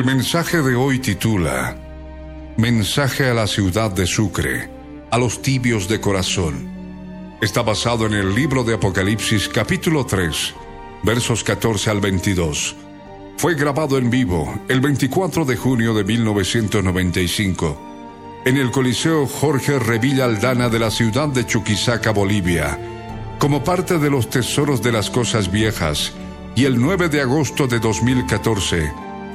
El mensaje de hoy titula Mensaje a la ciudad de Sucre, a los tibios de corazón. Está basado en el libro de Apocalipsis capítulo 3, versos 14 al 22. Fue grabado en vivo el 24 de junio de 1995 en el Coliseo Jorge Revilla Aldana de la ciudad de Chuquisaca, Bolivia, como parte de los tesoros de las cosas viejas, y el 9 de agosto de 2014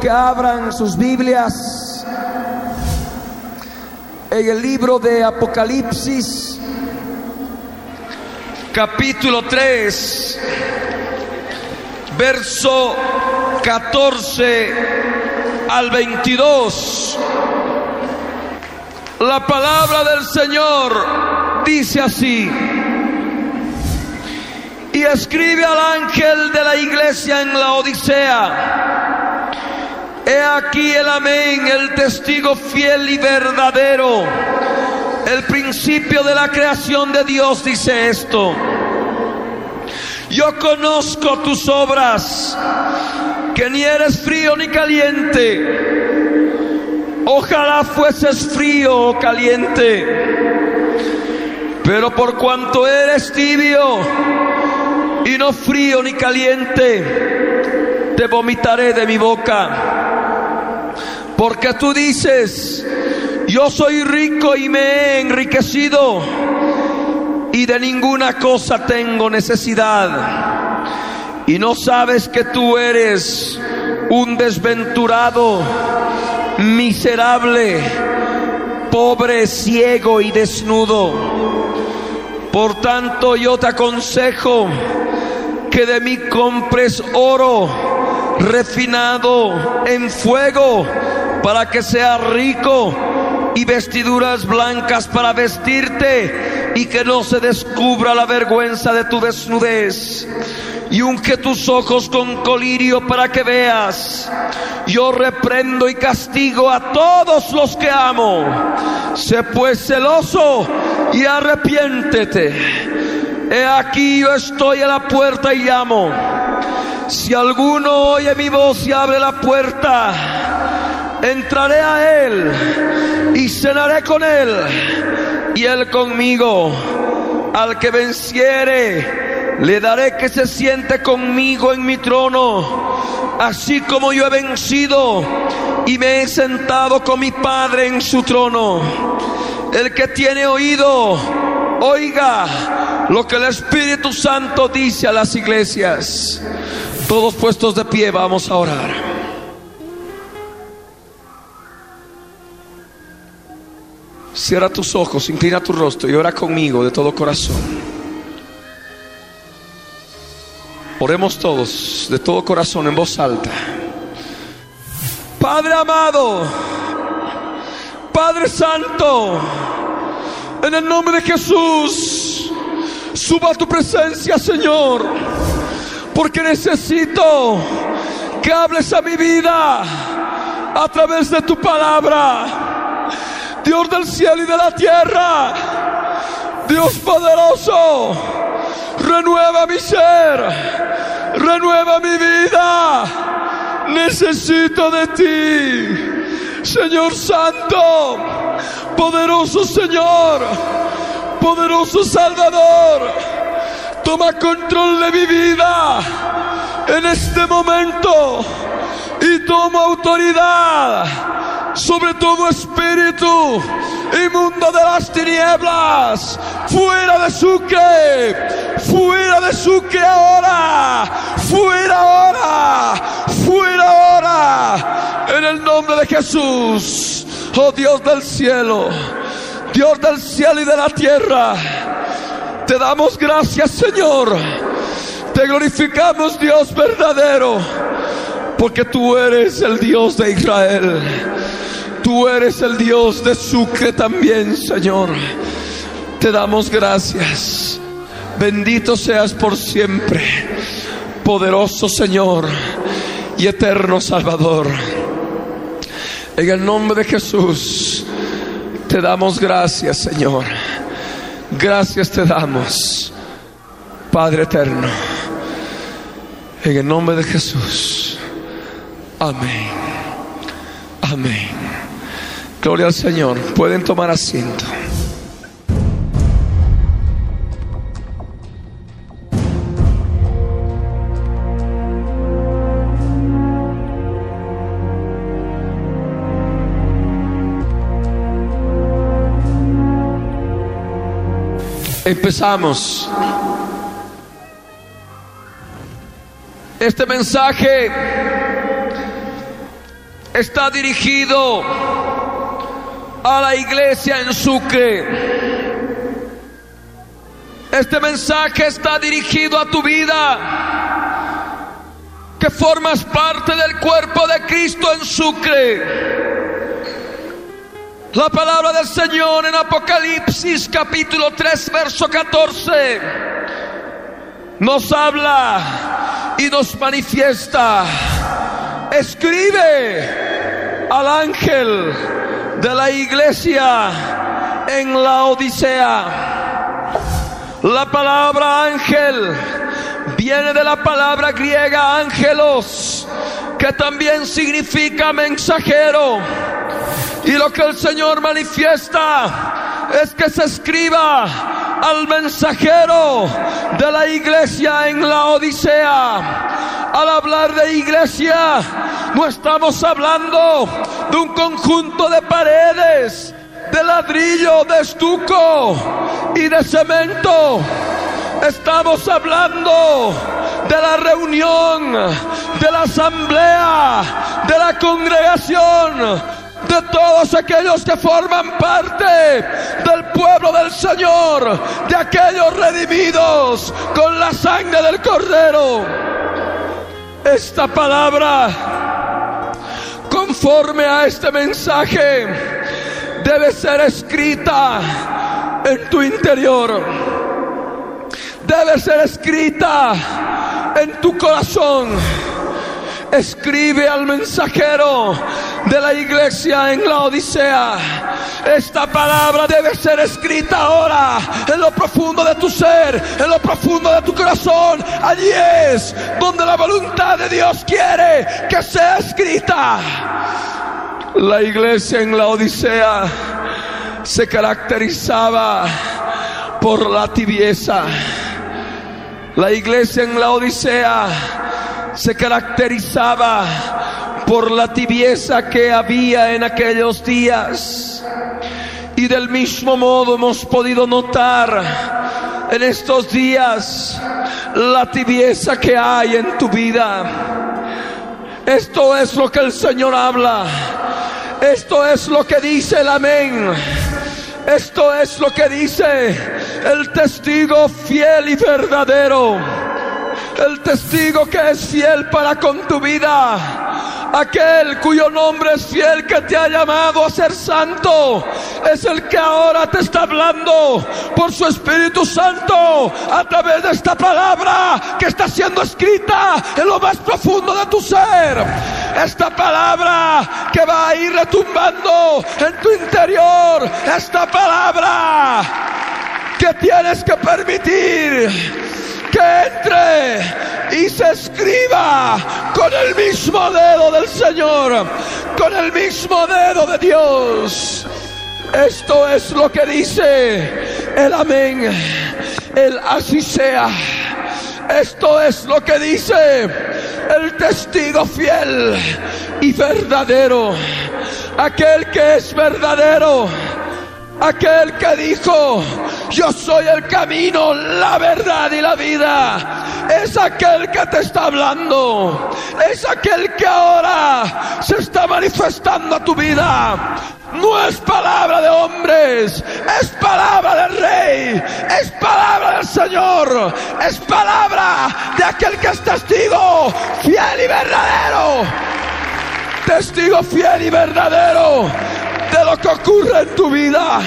Que abran sus Biblias en el libro de Apocalipsis, capítulo 3, verso 14 al 22. La palabra del Señor dice así. Y escribe al ángel de la iglesia en la Odisea He aquí el amén, el testigo fiel y verdadero. El principio de la creación de Dios dice esto. Yo conozco tus obras, que ni eres frío ni caliente. Ojalá fueses frío o caliente. Pero por cuanto eres tibio y no frío ni caliente, te vomitaré de mi boca. Porque tú dices, yo soy rico y me he enriquecido y de ninguna cosa tengo necesidad. Y no sabes que tú eres un desventurado, miserable, pobre, ciego y desnudo. Por tanto yo te aconsejo que de mí compres oro refinado en fuego para que seas rico y vestiduras blancas para vestirte y que no se descubra la vergüenza de tu desnudez. Y unge tus ojos con colirio para que veas. Yo reprendo y castigo a todos los que amo. Sé pues celoso y arrepiéntete. He aquí yo estoy a la puerta y llamo. Si alguno oye mi voz y abre la puerta, entraré a Él y cenaré con Él y Él conmigo. Al que venciere, le daré que se siente conmigo en mi trono, así como yo he vencido y me he sentado con mi Padre en su trono. El que tiene oído, oiga lo que el Espíritu Santo dice a las iglesias. Todos puestos de pie, vamos a orar. Cierra tus ojos, inclina tu rostro y ora conmigo de todo corazón. Oremos todos de todo corazón en voz alta. Padre amado, Padre Santo, en el nombre de Jesús, suba a tu presencia, Señor, porque necesito que hables a mi vida a través de tu palabra. Dios del cielo y de la tierra, Dios poderoso, renueva mi ser, renueva mi vida. Necesito de ti, Señor Santo. Poderoso Señor, poderoso Salvador, toma control de mi vida en este momento y toma autoridad sobre todo espíritu inmundo de las tinieblas, fuera de Sucre, fuera de Sucre ahora, fuera ahora, fuera ahora, en el nombre de Jesús, oh Dios del cielo, Dios del cielo y de la tierra, te damos gracias Señor, te glorificamos Dios verdadero, porque tú eres el Dios de Israel. Tú eres el Dios de Sucre también, Señor. Te damos gracias. Bendito seas por siempre, poderoso Señor y eterno Salvador. En el nombre de Jesús, te damos gracias, Señor. Gracias te damos, Padre eterno. En el nombre de Jesús. Amén. Amén. Gloria al Señor. Pueden tomar asiento. Empezamos. Este mensaje está dirigido a la iglesia en Sucre. Este mensaje está dirigido a tu vida, que formas parte del cuerpo de Cristo en Sucre. La palabra del Señor en Apocalipsis capítulo 3 verso 14 nos habla y nos manifiesta. Escribe al ángel de la iglesia en la Odisea. La palabra ángel viene de la palabra griega ángelos, que también significa mensajero. Y lo que el Señor manifiesta es que se escriba al mensajero de la iglesia en la Odisea. Al hablar de iglesia, no estamos hablando de un conjunto de paredes, de ladrillo, de estuco y de cemento. Estamos hablando de la reunión, de la asamblea, de la congregación de todos aquellos que forman parte del pueblo del Señor, de aquellos redimidos con la sangre del Cordero. Esta palabra, conforme a este mensaje, debe ser escrita en tu interior. Debe ser escrita en tu corazón escribe al mensajero de la iglesia en la Odisea. Esta palabra debe ser escrita ahora en lo profundo de tu ser, en lo profundo de tu corazón. Allí es donde la voluntad de Dios quiere que sea escrita. La iglesia en la Odisea se caracterizaba por la tibieza. La iglesia en la Odisea se caracterizaba por la tibieza que había en aquellos días. Y del mismo modo hemos podido notar en estos días la tibieza que hay en tu vida. Esto es lo que el Señor habla. Esto es lo que dice el amén. Esto es lo que dice el testigo fiel y verdadero el testigo que es fiel para con tu vida, aquel cuyo nombre es fiel que te ha llamado a ser santo, es el que ahora te está hablando por su Espíritu Santo a través de esta palabra que está siendo escrita en lo más profundo de tu ser. Esta palabra que va a ir retumbando en tu interior, esta palabra que tienes que permitir que entre y se escriba con el mismo dedo del Señor, con el mismo dedo de Dios. Esto es lo que dice el amén, el así sea. Esto es lo que dice el testigo fiel y verdadero. Aquel que es verdadero. Aquel que dijo, yo soy el camino, la verdad y la vida. Es aquel que te está hablando. Es aquel que ahora se está manifestando a tu vida. No es palabra de hombres, es palabra del rey, es palabra del Señor, es palabra de aquel que es testigo fiel y verdadero. Testigo fiel y verdadero de lo que ocurre en tu vida.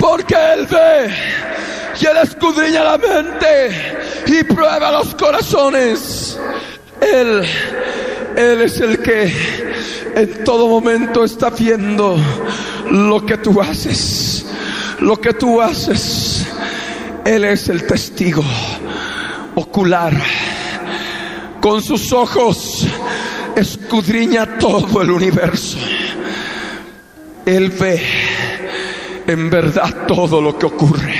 Porque Él ve y Él escudriña la mente y prueba los corazones. Él, Él es el que en todo momento está viendo lo que tú haces. Lo que tú haces. Él es el testigo ocular. Con sus ojos escudriña todo el universo. Él ve en verdad todo lo que ocurre.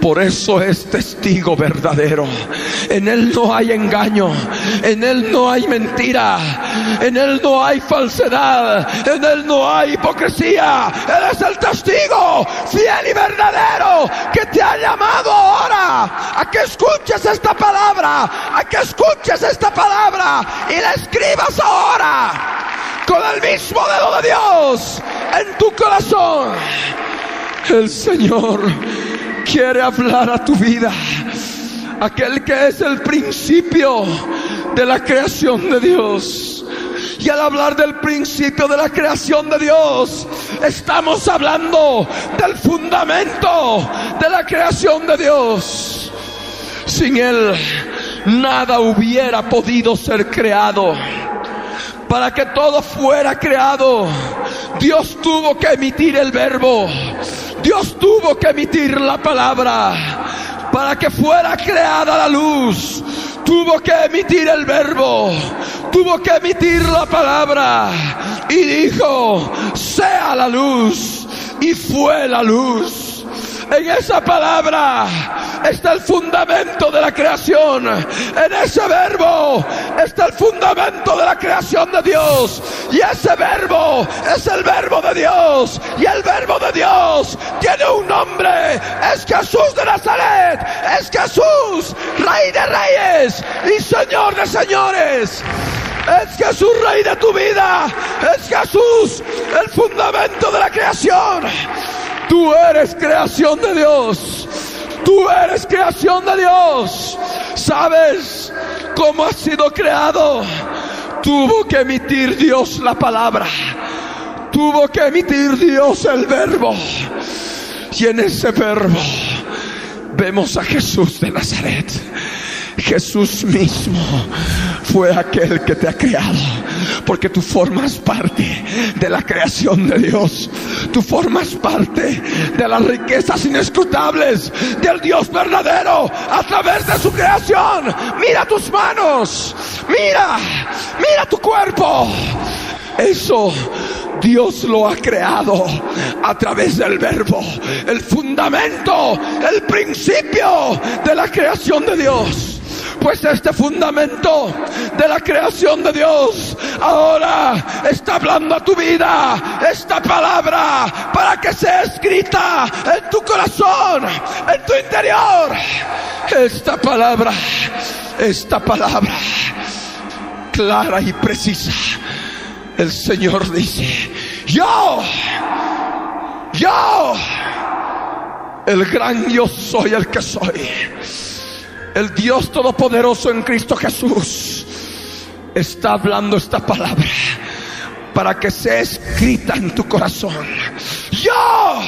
Por eso es testigo verdadero. En Él no hay engaño. En Él no hay mentira. En Él no hay falsedad. En Él no hay hipocresía. Él es el testigo fiel y verdadero que te ha llamado ahora a que escuches esta palabra. A que escuches esta palabra y la escribas ahora con el mismo dedo de Dios en tu corazón. El Señor quiere hablar a tu vida. Aquel que es el principio de la creación de Dios. Y al hablar del principio de la creación de Dios, estamos hablando del fundamento de la creación de Dios. Sin Él, nada hubiera podido ser creado. Para que todo fuera creado, Dios tuvo que emitir el verbo. Dios tuvo que emitir la palabra para que fuera creada la luz. Tuvo que emitir el verbo, tuvo que emitir la palabra y dijo, sea la luz. Y fue la luz. En esa palabra está el fundamento de la creación. En ese verbo está el fundamento de la creación de Dios. Y ese verbo es el verbo de Dios. Y el verbo de Dios tiene un nombre. Es Jesús de Nazaret. Es Jesús, Rey de Reyes y Señor de Señores. Es Jesús Rey de tu vida. Es Jesús el fundamento de la creación. Tú eres creación de Dios. Tú eres creación de Dios. ¿Sabes cómo has sido creado? Tuvo que emitir Dios la palabra. Tuvo que emitir Dios el verbo. Y en ese verbo vemos a Jesús de Nazaret. Jesús mismo fue aquel que te ha creado. Porque tú formas parte de la creación de Dios. Tú formas parte de las riquezas inescrutables del Dios verdadero a través de su creación. Mira tus manos. Mira. Mira tu cuerpo. Eso Dios lo ha creado a través del verbo, el fundamento, el principio de la creación de Dios. Pues este fundamento de la creación de Dios ahora está hablando a tu vida esta palabra para que sea escrita en tu corazón, en tu interior. Esta palabra, esta palabra clara y precisa. El Señor dice, yo, yo, el gran yo soy el que soy el Dios Todopoderoso en Cristo Jesús está hablando esta palabra para que sea escrita en tu corazón. Yo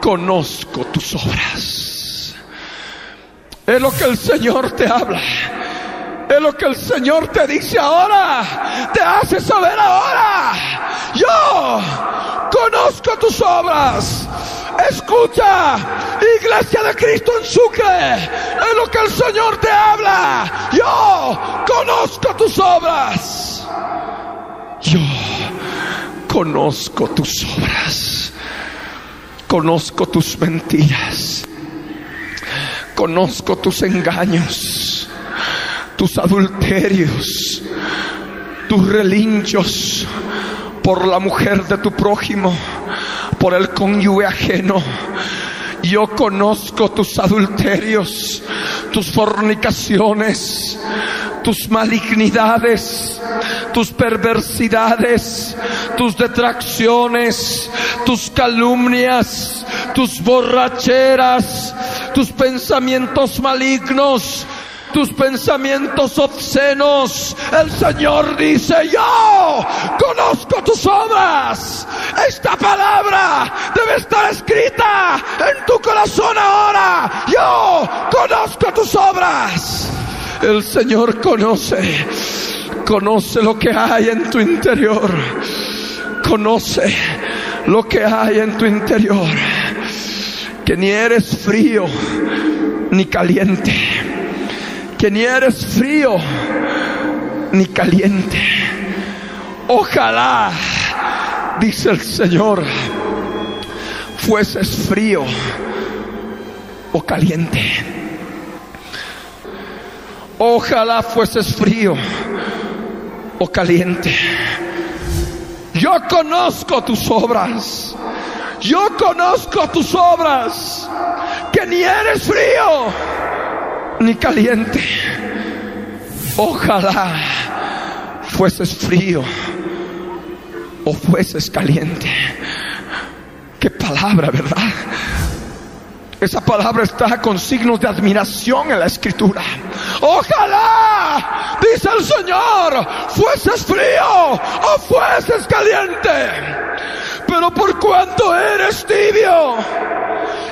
conozco tus obras. Es lo que el Señor te habla. Es lo que el Señor te dice ahora. Te hace saber ahora. Yo conozco tus obras. Escucha, iglesia de Cristo en Sucre, es lo que el Señor te habla. Yo conozco tus obras. Yo conozco tus obras, conozco tus mentiras, conozco tus engaños, tus adulterios, tus relinchos por la mujer de tu prójimo, por el cónyuge ajeno. Yo conozco tus adulterios, tus fornicaciones, tus malignidades, tus perversidades, tus detracciones, tus calumnias, tus borracheras, tus pensamientos malignos, tus pensamientos obscenos. El Señor dice, yo conozco tus obras. Esta palabra debe estar escrita en tu corazón ahora. Yo conozco tus obras. El Señor conoce, conoce lo que hay en tu interior. Conoce lo que hay en tu interior. Que ni eres frío ni caliente. Que ni eres frío ni caliente. Ojalá, dice el Señor, fueses frío o caliente. Ojalá fueses frío o caliente. Yo conozco tus obras. Yo conozco tus obras. Que ni eres frío ni caliente. Ojalá fueses frío o fueses caliente. Qué palabra, ¿verdad? Esa palabra está con signos de admiración en la escritura. Ojalá, dice el Señor, fueses frío o fueses caliente. Pero por cuanto eres tibio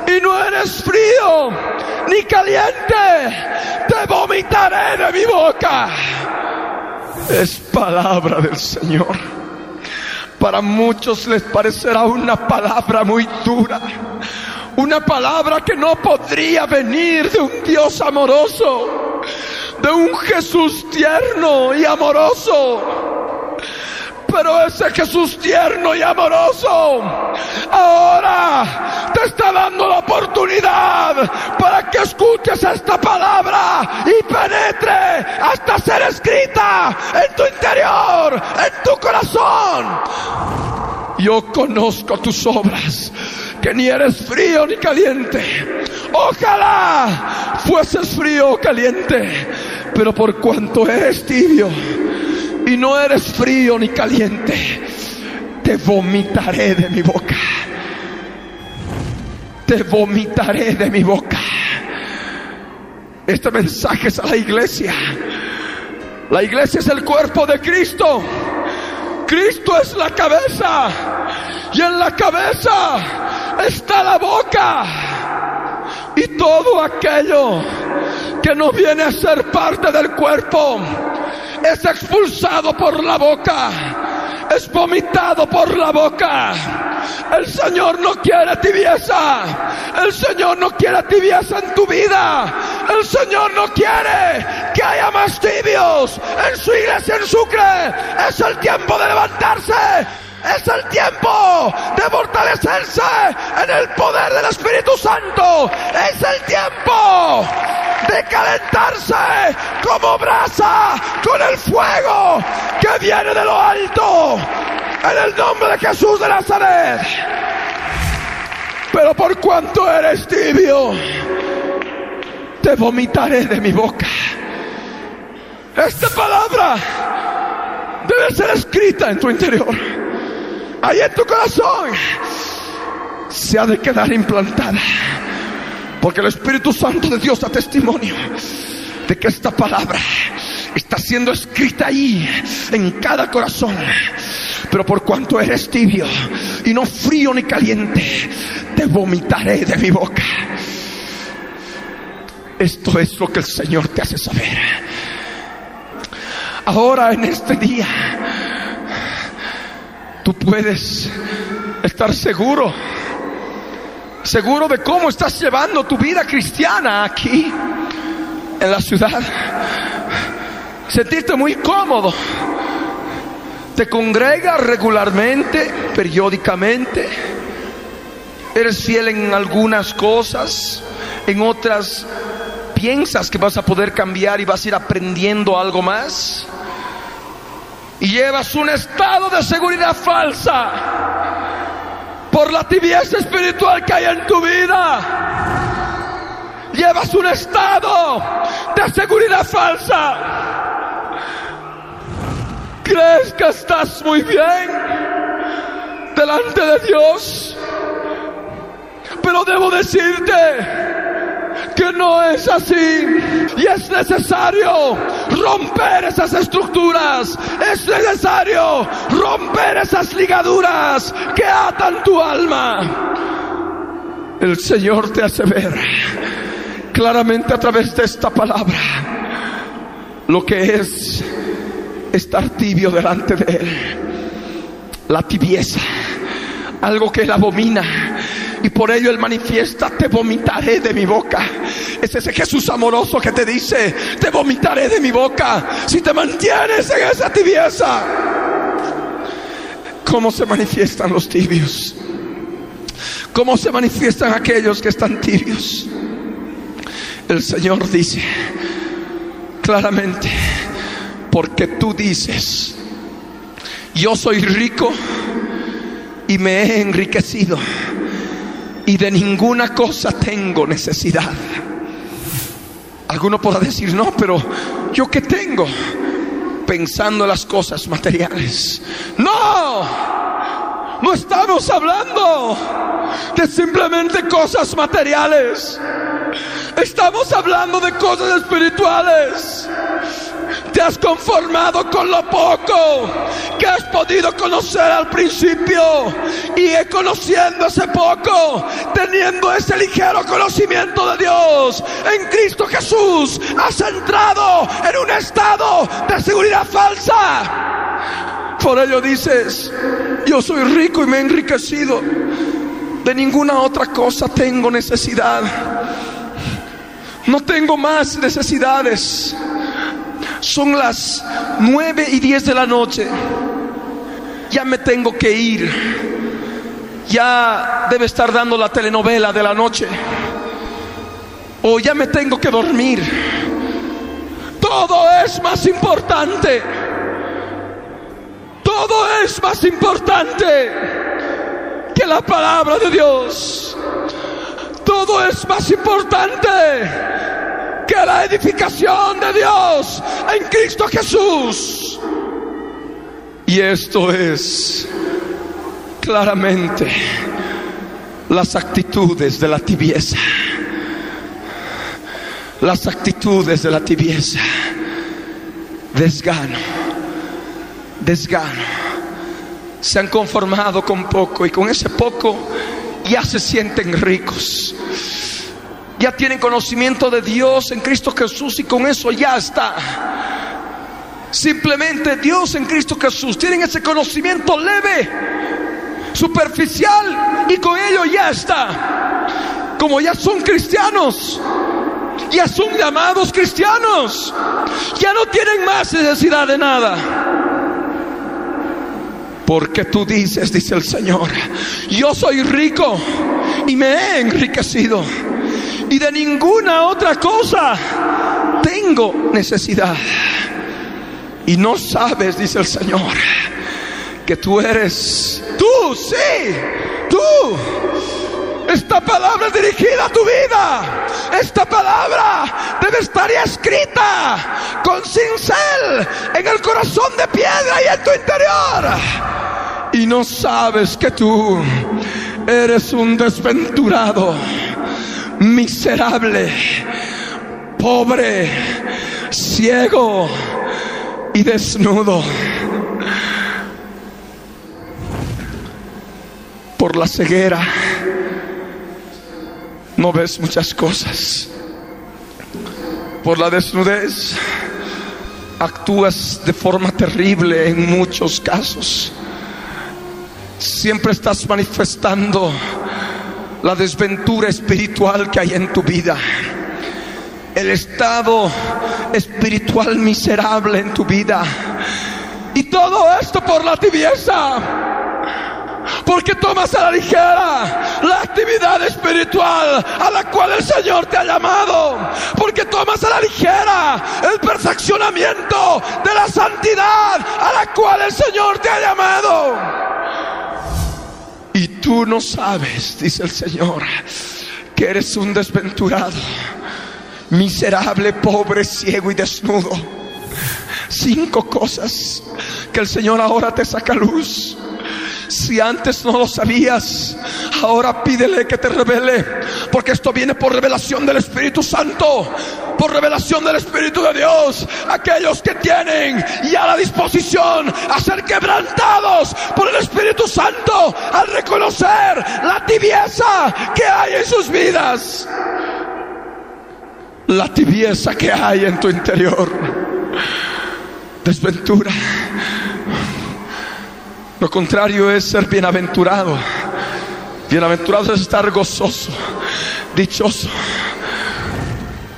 y no eres frío ni caliente, te vomitaré de mi boca. Es palabra del Señor. Para muchos les parecerá una palabra muy dura. Una palabra que no podría venir de un Dios amoroso, de un Jesús tierno y amoroso. Pero ese Jesús tierno y amoroso ahora te está dando la oportunidad para que escuches esta palabra y penetre hasta ser escrita en tu interior, en tu corazón. Yo conozco tus obras que ni eres frío ni caliente. Ojalá fueses frío o caliente, pero por cuanto eres tibio y no eres frío ni caliente, te vomitaré de mi boca. Te vomitaré de mi boca. Este mensaje es a la iglesia. La iglesia es el cuerpo de Cristo. Cristo es la cabeza. Y en la cabeza está la boca. Y todo aquello que no viene a ser parte del cuerpo es expulsado por la boca. Es vomitado por la boca. El Señor no quiere tibieza. El Señor no quiere tibieza en tu vida. El Señor no quiere que haya más tibios en su iglesia en Sucre. Es el tiempo de levantarse. Es el tiempo de fortalecerse en el poder del Espíritu Santo. Es el tiempo de calentarse como brasa con el fuego que viene de lo alto. En el nombre de Jesús de Nazaret. Pero por cuanto eres tibio, te vomitaré de mi boca. Esta palabra debe ser escrita en tu interior. Ahí en tu corazón se ha de quedar implantada. Porque el Espíritu Santo de Dios da testimonio de que esta palabra está siendo escrita ahí en cada corazón. Pero por cuanto eres tibio y no frío ni caliente, te vomitaré de mi boca. Esto es lo que el Señor te hace saber. Ahora en este día, tú puedes estar seguro, seguro de cómo estás llevando tu vida cristiana aquí en la ciudad. Sentirte muy cómodo, te congregas regularmente, periódicamente, eres fiel en algunas cosas, en otras piensas que vas a poder cambiar y vas a ir aprendiendo algo más. Llevas un estado de seguridad falsa por la tibieza espiritual que hay en tu vida. Llevas un estado de seguridad falsa. Crees que estás muy bien delante de Dios. Pero debo decirte que no es así. Y es necesario romper esas estructuras. Es necesario romper esas ligaduras que atan tu alma. El Señor te hace ver claramente a través de esta palabra lo que es estar tibio delante de Él. La tibieza, algo que Él abomina y por ello Él manifiesta, te vomitaré de mi boca. Es ese Jesús amoroso que te dice, te vomitaré de mi boca si te mantienes en esa tibieza. ¿Cómo se manifiestan los tibios? ¿Cómo se manifiestan aquellos que están tibios? El Señor dice claramente, porque tú dices, yo soy rico y me he enriquecido y de ninguna cosa tengo necesidad. Alguno podrá decir, no, pero yo qué tengo pensando en las cosas materiales. No, no estamos hablando de simplemente cosas materiales. Estamos hablando de cosas espirituales. Te has conformado con lo poco que has podido conocer al principio. Y conociendo ese poco, teniendo ese ligero conocimiento de Dios en Cristo Jesús, has entrado en un estado de seguridad falsa. Por ello dices, yo soy rico y me he enriquecido. De ninguna otra cosa tengo necesidad. No tengo más necesidades. Son las nueve y diez de la noche. Ya me tengo que ir. Ya debe estar dando la telenovela de la noche. O ya me tengo que dormir. Todo es más importante. Todo es más importante que la palabra de Dios. Todo es más importante que la edificación de Dios en Cristo Jesús. Y esto es claramente las actitudes de la tibieza. Las actitudes de la tibieza. Desgano. Desgano. Se han conformado con poco y con ese poco ya se sienten ricos. Ya tienen conocimiento de Dios en Cristo Jesús y con eso ya está. Simplemente Dios en Cristo Jesús. Tienen ese conocimiento leve, superficial y con ello ya está. Como ya son cristianos, ya son llamados cristianos, ya no tienen más necesidad de nada. Porque tú dices, dice el Señor, yo soy rico y me he enriquecido. Y de ninguna otra cosa tengo necesidad. Y no sabes, dice el Señor, que tú eres, tú, sí, tú. Esta palabra es dirigida a tu vida. Esta palabra debe estar escrita con cincel en el corazón de piedra y en tu interior y no sabes que tú eres un desventurado, miserable, pobre, ciego y desnudo. Por la ceguera no ves muchas cosas. Por la desnudez actúas de forma terrible en muchos casos siempre estás manifestando la desventura espiritual que hay en tu vida. El estado espiritual miserable en tu vida. Y todo esto por la tibieza. Porque tomas a la ligera la actividad espiritual a la cual el Señor te ha llamado. Porque tomas a la ligera el perfeccionamiento de la santidad a la cual el Señor te ha llamado. Tú no sabes, dice el Señor, que eres un desventurado, miserable, pobre, ciego y desnudo. Cinco cosas que el Señor ahora te saca luz. Si antes no lo sabías, ahora pídele que te revele. Porque esto viene por revelación del Espíritu Santo. Por revelación del Espíritu de Dios. Aquellos que tienen ya la disposición a ser quebrantados por el Espíritu Santo. Al reconocer la tibieza que hay en sus vidas. La tibieza que hay en tu interior. Desventura lo contrario es ser bienaventurado. Bienaventurado es estar gozoso, dichoso.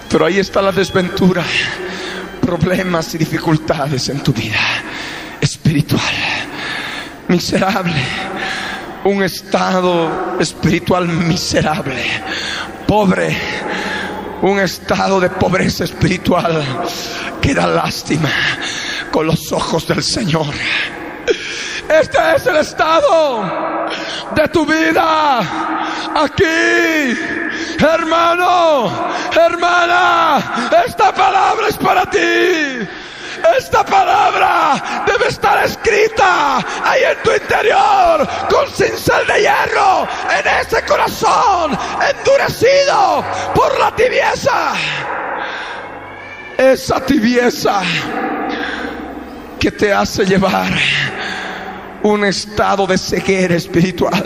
Pero ahí está la desventura, problemas y dificultades en tu vida espiritual. Miserable, un estado espiritual miserable, pobre, un estado de pobreza espiritual que da lástima con los ojos del Señor. Este es el estado de tu vida. Aquí, hermano, hermana, esta palabra es para ti. Esta palabra debe estar escrita ahí en tu interior con cincel de hierro en ese corazón endurecido por la tibieza. Esa tibieza que te hace llevar un estado de ceguera espiritual.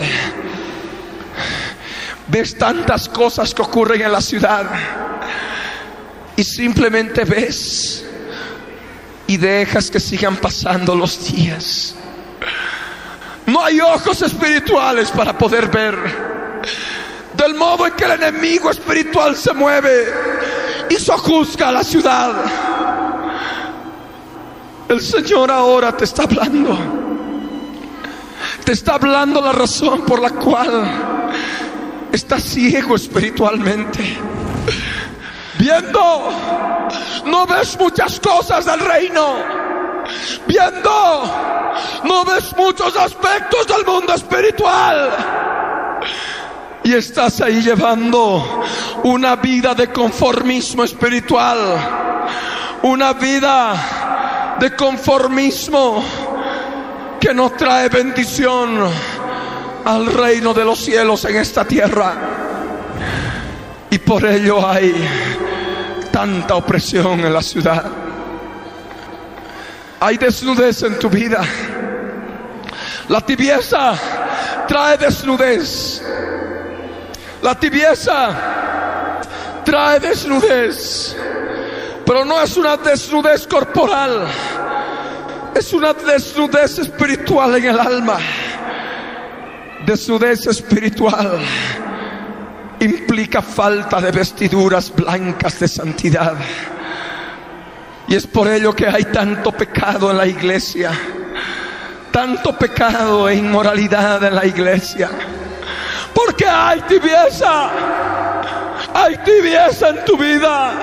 Ves tantas cosas que ocurren en la ciudad y simplemente ves y dejas que sigan pasando los días. No hay ojos espirituales para poder ver del modo en que el enemigo espiritual se mueve y sojuzga a la ciudad. El Señor ahora te está hablando te está hablando la razón por la cual estás ciego espiritualmente. Viendo, no ves muchas cosas del reino. Viendo, no ves muchos aspectos del mundo espiritual. Y estás ahí llevando una vida de conformismo espiritual. Una vida de conformismo que no trae bendición al reino de los cielos en esta tierra. Y por ello hay tanta opresión en la ciudad. Hay desnudez en tu vida. La tibieza trae desnudez. La tibieza trae desnudez. Pero no es una desnudez corporal es una desnudez espiritual en el alma. Desnudez espiritual implica falta de vestiduras blancas de santidad. Y es por ello que hay tanto pecado en la iglesia. Tanto pecado e inmoralidad en la iglesia. Porque hay tibieza. Hay tibieza en tu vida.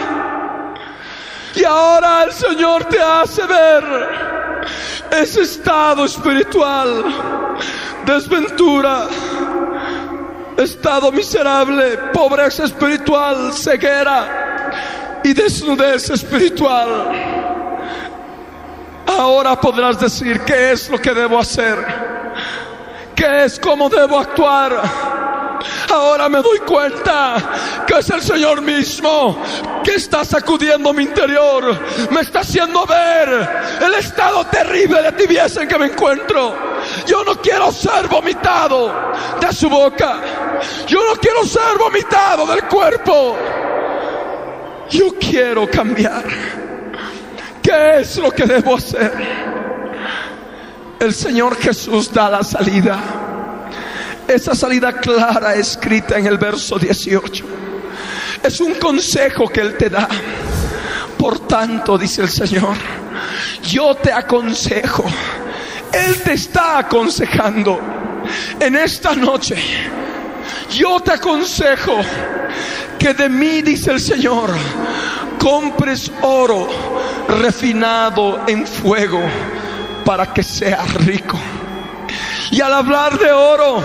Y ahora el Señor te hace ver ese estado espiritual, desventura, estado miserable, pobreza espiritual, ceguera. Y desnudez espiritual. Ahora podrás decir qué es lo que debo hacer, qué es cómo debo actuar Ahora me doy cuenta que es el Señor mismo que está sacudiendo mi interior. Me está haciendo ver el estado terrible de tibieza en que me encuentro. Yo no quiero ser vomitado de su boca. Yo no quiero ser vomitado del cuerpo. Yo quiero cambiar. ¿Qué es lo que debo hacer? El Señor Jesús da la salida. Esa salida clara escrita en el verso 18. Es un consejo que Él te da. Por tanto, dice el Señor, yo te aconsejo, Él te está aconsejando en esta noche. Yo te aconsejo que de mí, dice el Señor, compres oro refinado en fuego para que seas rico. Y al hablar de oro,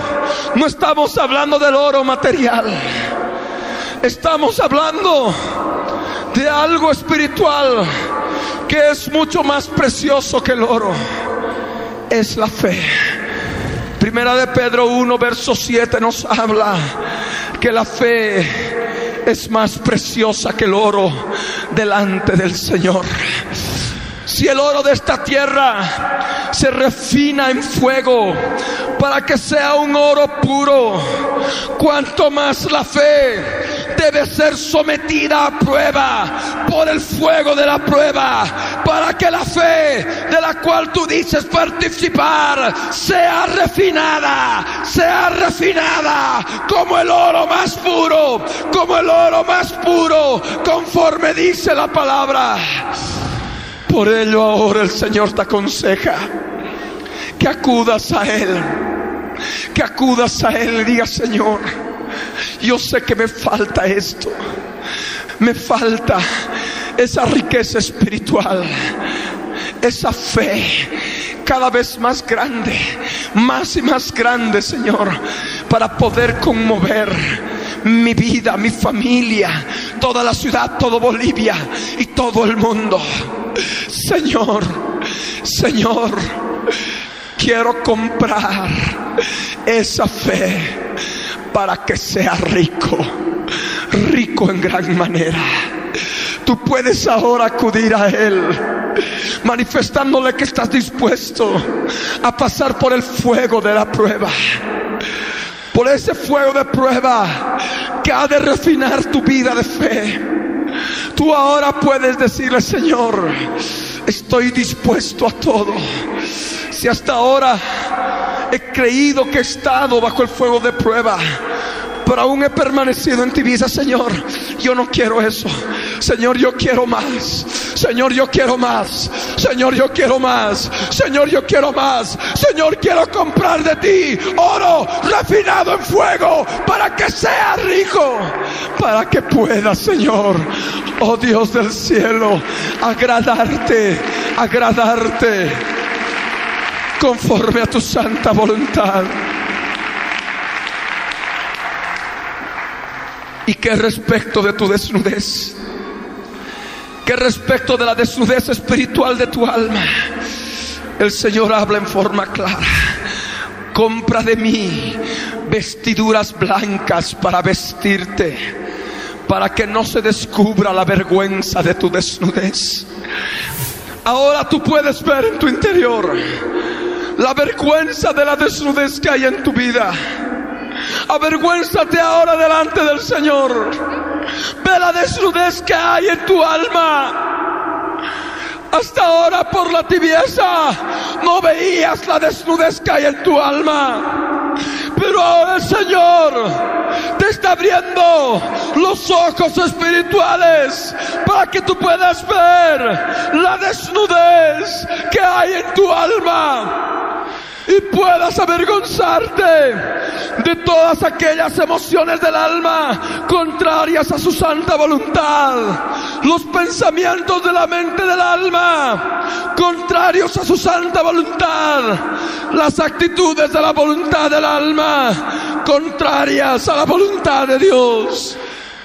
no estamos hablando del oro material. Estamos hablando de algo espiritual que es mucho más precioso que el oro. Es la fe. Primera de Pedro 1, verso 7 nos habla que la fe es más preciosa que el oro delante del Señor. Si el oro de esta tierra se refina en fuego para que sea un oro puro, cuanto más la fe debe ser sometida a prueba por el fuego de la prueba, para que la fe de la cual tú dices participar sea refinada, sea refinada como el oro más puro, como el oro más puro, conforme dice la palabra. Por ello ahora el Señor te aconseja que acudas a Él, que acudas a Él y Señor, yo sé que me falta esto, me falta esa riqueza espiritual, esa fe cada vez más grande, más y más grande, Señor, para poder conmover mi vida, mi familia, toda la ciudad, todo Bolivia y todo el mundo. Señor, Señor, quiero comprar esa fe para que sea rico, rico en gran manera. Tú puedes ahora acudir a Él, manifestándole que estás dispuesto a pasar por el fuego de la prueba por ese fuego de prueba que ha de refinar tu vida de fe. Tú ahora puedes decirle, Señor, estoy dispuesto a todo. Si hasta ahora he creído que he estado bajo el fuego de prueba, pero aún he permanecido en ti, vida, Señor, yo no quiero eso. Señor, yo quiero más. Señor, yo quiero más. Señor, yo quiero más. Señor, yo quiero más. Señor, quiero comprar de ti oro refinado en fuego para que sea rico. Para que pueda, Señor, oh Dios del cielo, agradarte, agradarte conforme a tu santa voluntad. y que respecto de tu desnudez, que respecto de la desnudez espiritual de tu alma, el Señor habla en forma clara. Compra de mí vestiduras blancas para vestirte, para que no se descubra la vergüenza de tu desnudez. Ahora tú puedes ver en tu interior la vergüenza de la desnudez que hay en tu vida Avergüénzate ahora delante del Señor. Ve la desnudez que hay en tu alma. Hasta ahora por la tibieza no veías la desnudez que hay en tu alma. Pero ahora el Señor te está abriendo los ojos espirituales para que tú puedas ver la desnudez que hay en tu alma y puedas avergonzarte de todas aquellas emociones del alma contrarias a su santa voluntad, los pensamientos de la mente del alma contrarios a su santa voluntad, las actitudes de la voluntad del alma contrarias a la voluntad de Dios.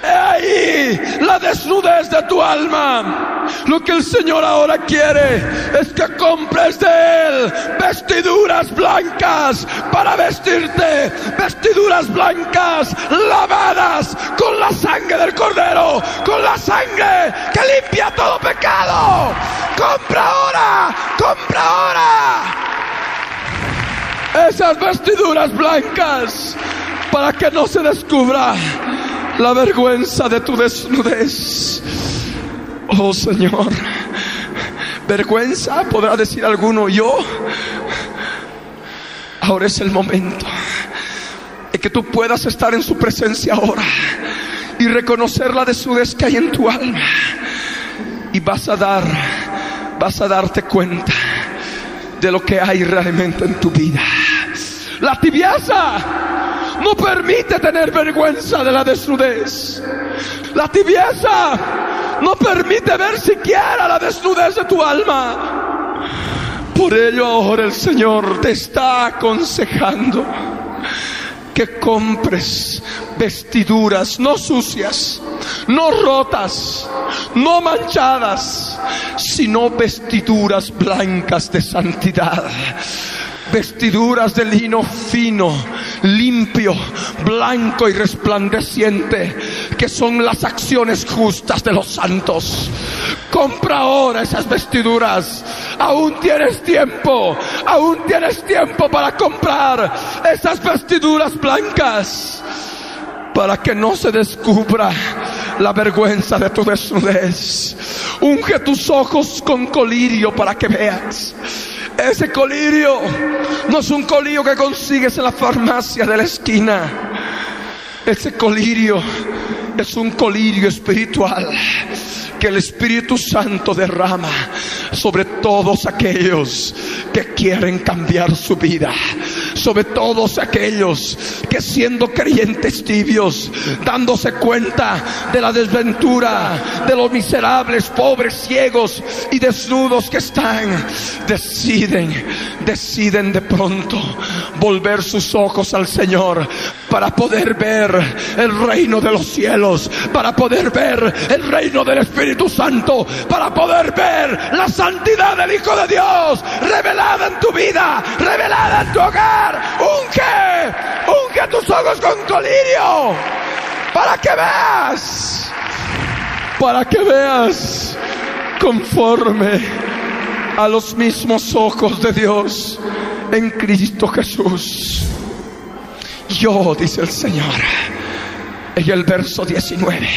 He ahí la desnudez de tu alma. Lo que el Señor ahora quiere es que compres de Él vestiduras blancas para vestirte. Vestiduras blancas lavadas con la sangre del Cordero. Con la sangre que limpia todo pecado. Compra ahora. Compra ahora. Esas vestiduras blancas para que no se descubra la vergüenza de tu desnudez. Oh Señor, vergüenza, podrá decir alguno, yo. Ahora es el momento de que tú puedas estar en su presencia ahora y reconocer la desnudez que hay en tu alma. Y vas a dar vas a darte cuenta de lo que hay realmente en tu vida. La tibieza no permite tener vergüenza de la desnudez. La tibieza no permite ver siquiera la desnudez de tu alma. Por ello ahora el Señor te está aconsejando que compres vestiduras no sucias, no rotas, no manchadas, sino vestiduras blancas de santidad vestiduras de lino fino, limpio, blanco y resplandeciente, que son las acciones justas de los santos. Compra ahora esas vestiduras. Aún tienes tiempo, aún tienes tiempo para comprar esas vestiduras blancas para que no se descubra la vergüenza de tu desnudez. Unge tus ojos con colirio para que veas. Ese colirio no es un colirio que consigues en la farmacia de la esquina. Ese colirio es un colirio espiritual que el Espíritu Santo derrama sobre todos aquellos que quieren cambiar su vida, sobre todos aquellos que siendo creyentes tibios, dándose cuenta de la desventura, de los miserables, pobres, ciegos y desnudos que están, deciden, deciden de pronto volver sus ojos al Señor para poder ver el reino de los cielos, para poder ver el reino del Espíritu Santo, para poder ver la santidad del Hijo de Dios revelada en tu vida, revelada en tu hogar. Unge, unge tus ojos con colirio, para que veas, para que veas conforme a los mismos ojos de Dios en Cristo Jesús. Yo, dice el Señor, en el verso 19.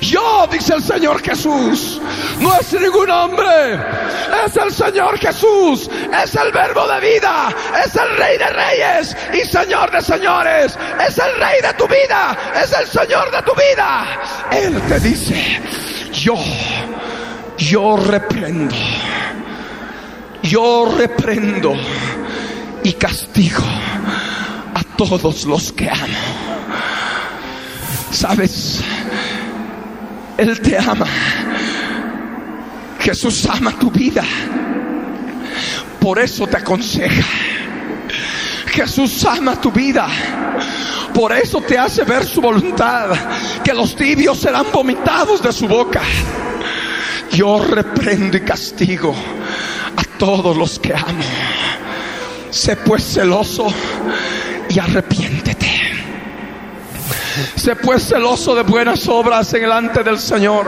Yo, dice el Señor Jesús, no es ningún hombre, es el Señor Jesús, es el verbo de vida, es el Rey de Reyes y Señor de Señores, es el Rey de tu vida, es el Señor de tu vida. Él te dice, yo, yo reprendo, yo reprendo y castigo a todos los que amo. ¿Sabes? Él te ama. Jesús ama tu vida. Por eso te aconseja. Jesús ama tu vida. Por eso te hace ver su voluntad. Que los tibios serán vomitados de su boca. Yo reprendo y castigo a todos los que amo. Sé pues celoso y arrepiéntete. Sé pues celoso de buenas obras en delante del Señor.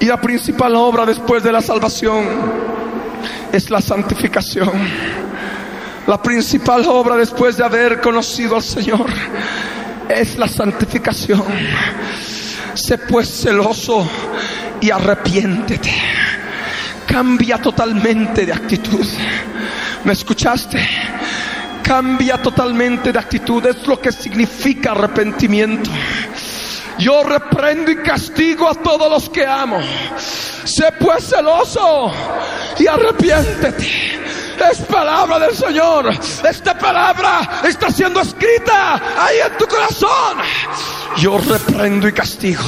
Y la principal obra después de la salvación es la santificación. La principal obra después de haber conocido al Señor es la santificación. Sé pues celoso y arrepiéntete. Cambia totalmente de actitud. ¿Me escuchaste? Cambia totalmente de actitud. Es lo que significa arrepentimiento. Yo reprendo y castigo a todos los que amo. Sé pues celoso y arrepiéntete. Es palabra del Señor. Esta palabra está siendo escrita ahí en tu corazón. Yo reprendo y castigo.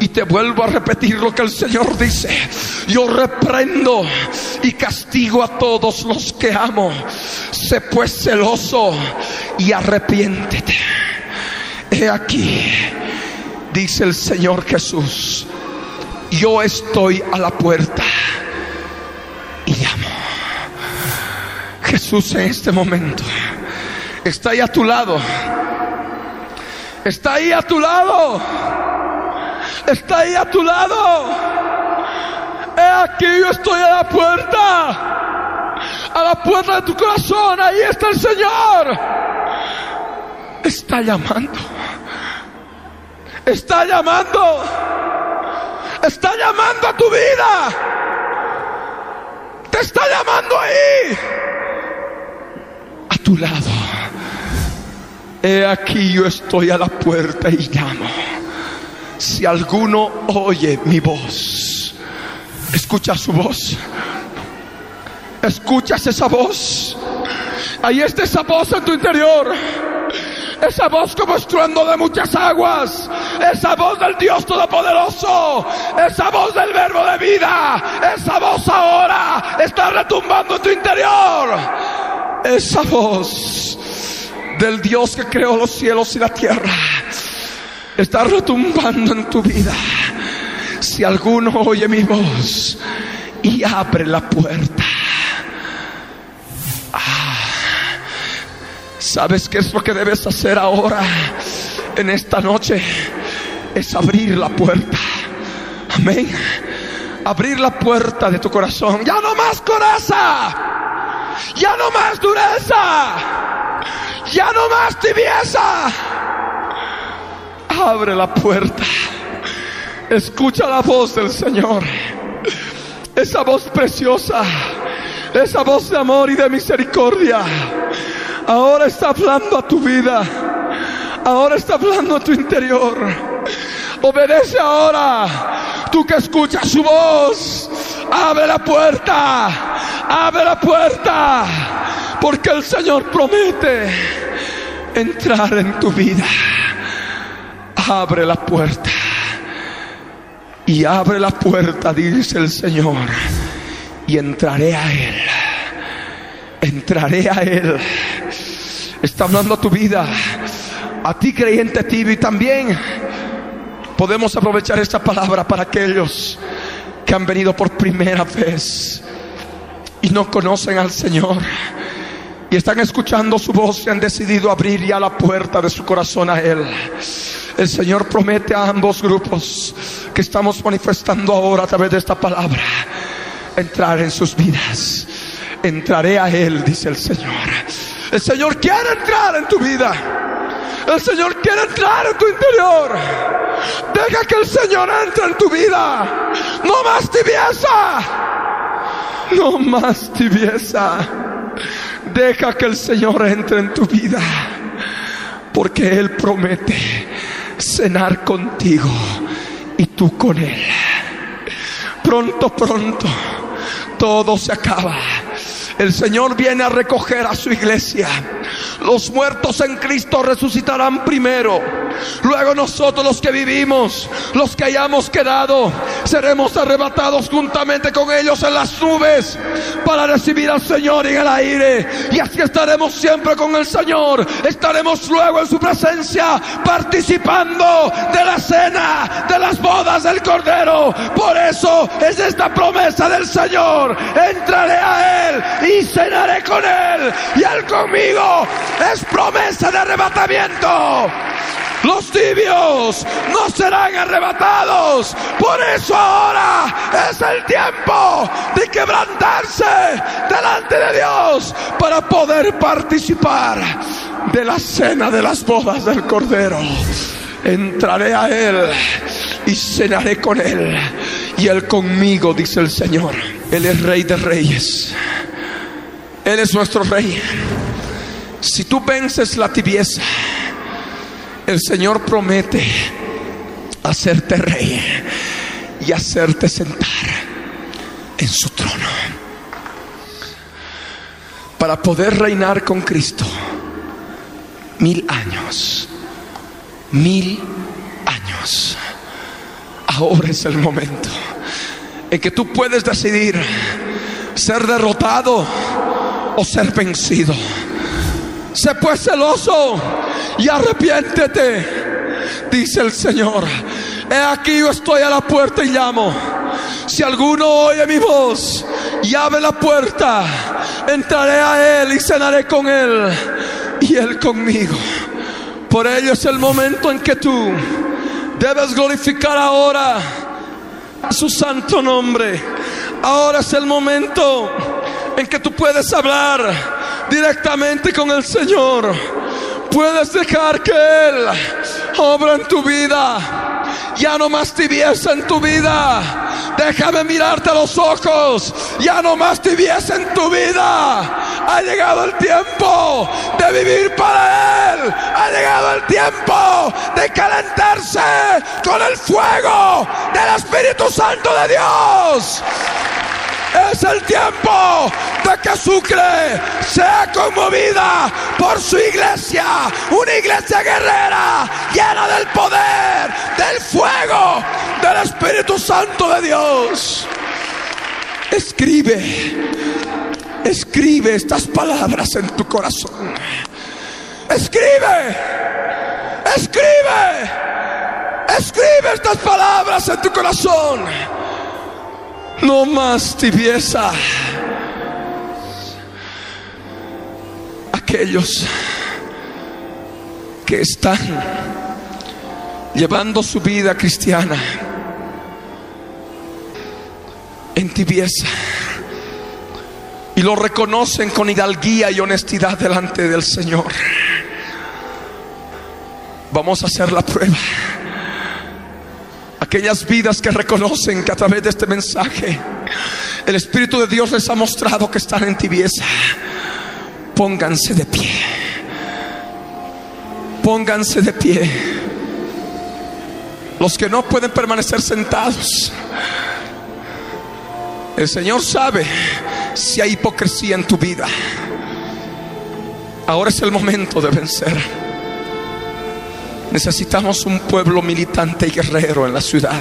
Y te vuelvo a repetir lo que el Señor dice. Yo reprendo y castigo a todos los que amo. Sé pues celoso y arrepiéntete. He aquí, dice el Señor Jesús, yo estoy a la puerta y llamo. Jesús en este momento está ahí a tu lado. Está ahí a tu lado. Está ahí a tu lado. He aquí yo estoy a la puerta. A la puerta de tu corazón. Ahí está el Señor. Está llamando. Está llamando. Está llamando a tu vida. Te está llamando ahí. A tu lado. He aquí yo estoy a la puerta y llamo. Si alguno oye mi voz Escucha su voz. Escuchas esa voz. Ahí está esa voz en tu interior. Esa voz como estruendo de muchas aguas. Esa voz del Dios Todopoderoso. Esa voz del verbo de vida. Esa voz ahora está retumbando en tu interior. Esa voz del Dios que creó los cielos y la tierra. Está retumbando en tu vida. Si alguno oye mi voz y abre la puerta. ¿Sabes qué es lo que debes hacer ahora, en esta noche? Es abrir la puerta. Amén. Abrir la puerta de tu corazón. Ya no más coraza. Ya no más dureza. Ya no más tibieza. Abre la puerta. Escucha la voz del Señor. Esa voz preciosa. Esa voz de amor y de misericordia Ahora está hablando a tu vida. Ahora está hablando a tu interior. Obedece ahora. Tú que escuchas su voz. Abre la puerta. Abre la puerta. Porque el Señor promete entrar en tu vida. Abre la puerta. Y abre la puerta, dice el Señor. Y entraré a Él. Entraré a Él está hablando a tu vida, a ti creyente tibio y también podemos aprovechar esta palabra para aquellos que han venido por primera vez y no conocen al Señor y están escuchando su voz y han decidido abrir ya la puerta de su corazón a Él. El Señor promete a ambos grupos que estamos manifestando ahora a través de esta palabra entrar en sus vidas. Entraré a Él, dice el Señor. El Señor quiere entrar en tu vida. El Señor quiere entrar en tu interior. Deja que el Señor entre en tu vida. No más tibieza. No más tibieza. Deja que el Señor entre en tu vida. Porque Él promete cenar contigo y tú con Él. Pronto, pronto, todo se acaba el Señor viene a recoger a su iglesia. Los muertos en Cristo resucitarán primero. Luego nosotros los que vivimos, los que hayamos quedado, seremos arrebatados juntamente con ellos en las nubes para recibir al Señor en el aire. Y así estaremos siempre con el Señor. Estaremos luego en su presencia participando de la cena, de las bodas del Cordero. Por eso es esta promesa del Señor. Entraré a Él y cenaré con Él y Él conmigo. Es promesa de arrebatamiento. Los tibios no serán arrebatados. Por eso ahora es el tiempo de quebrantarse delante de Dios para poder participar de la cena de las bodas del Cordero. Entraré a Él y cenaré con Él. Y Él conmigo, dice el Señor. Él es Rey de Reyes. Él es nuestro Rey. Si tú vences la tibieza, el Señor promete hacerte rey y hacerte sentar en su trono. Para poder reinar con Cristo mil años, mil años. Ahora es el momento en que tú puedes decidir ser derrotado o ser vencido. Sé pues celoso y arrepiéntete, dice el Señor. He aquí yo estoy a la puerta y llamo. Si alguno oye mi voz y abre la puerta, entraré a él y cenaré con él y él conmigo. Por ello es el momento en que tú debes glorificar ahora su santo nombre. Ahora es el momento en que tú puedes hablar directamente con el Señor. Puedes dejar que Él obra en tu vida. Ya no más tibieza en tu vida. Déjame mirarte a los ojos. Ya no más tibieza en tu vida. Ha llegado el tiempo de vivir para Él. Ha llegado el tiempo de calentarse con el fuego del Espíritu Santo de Dios. Es el tiempo de que Sucre sea conmovida por su iglesia. Una iglesia guerrera llena del poder, del fuego, del Espíritu Santo de Dios. Escribe, escribe estas palabras en tu corazón. Escribe, escribe, escribe estas palabras en tu corazón. No más tibieza. Aquellos que están llevando su vida cristiana en tibieza y lo reconocen con hidalguía y honestidad delante del Señor. Vamos a hacer la prueba aquellas vidas que reconocen que a través de este mensaje el Espíritu de Dios les ha mostrado que están en tibieza, pónganse de pie. Pónganse de pie. Los que no pueden permanecer sentados. El Señor sabe si hay hipocresía en tu vida. Ahora es el momento de vencer. Necesitamos un pueblo militante y guerrero en la ciudad.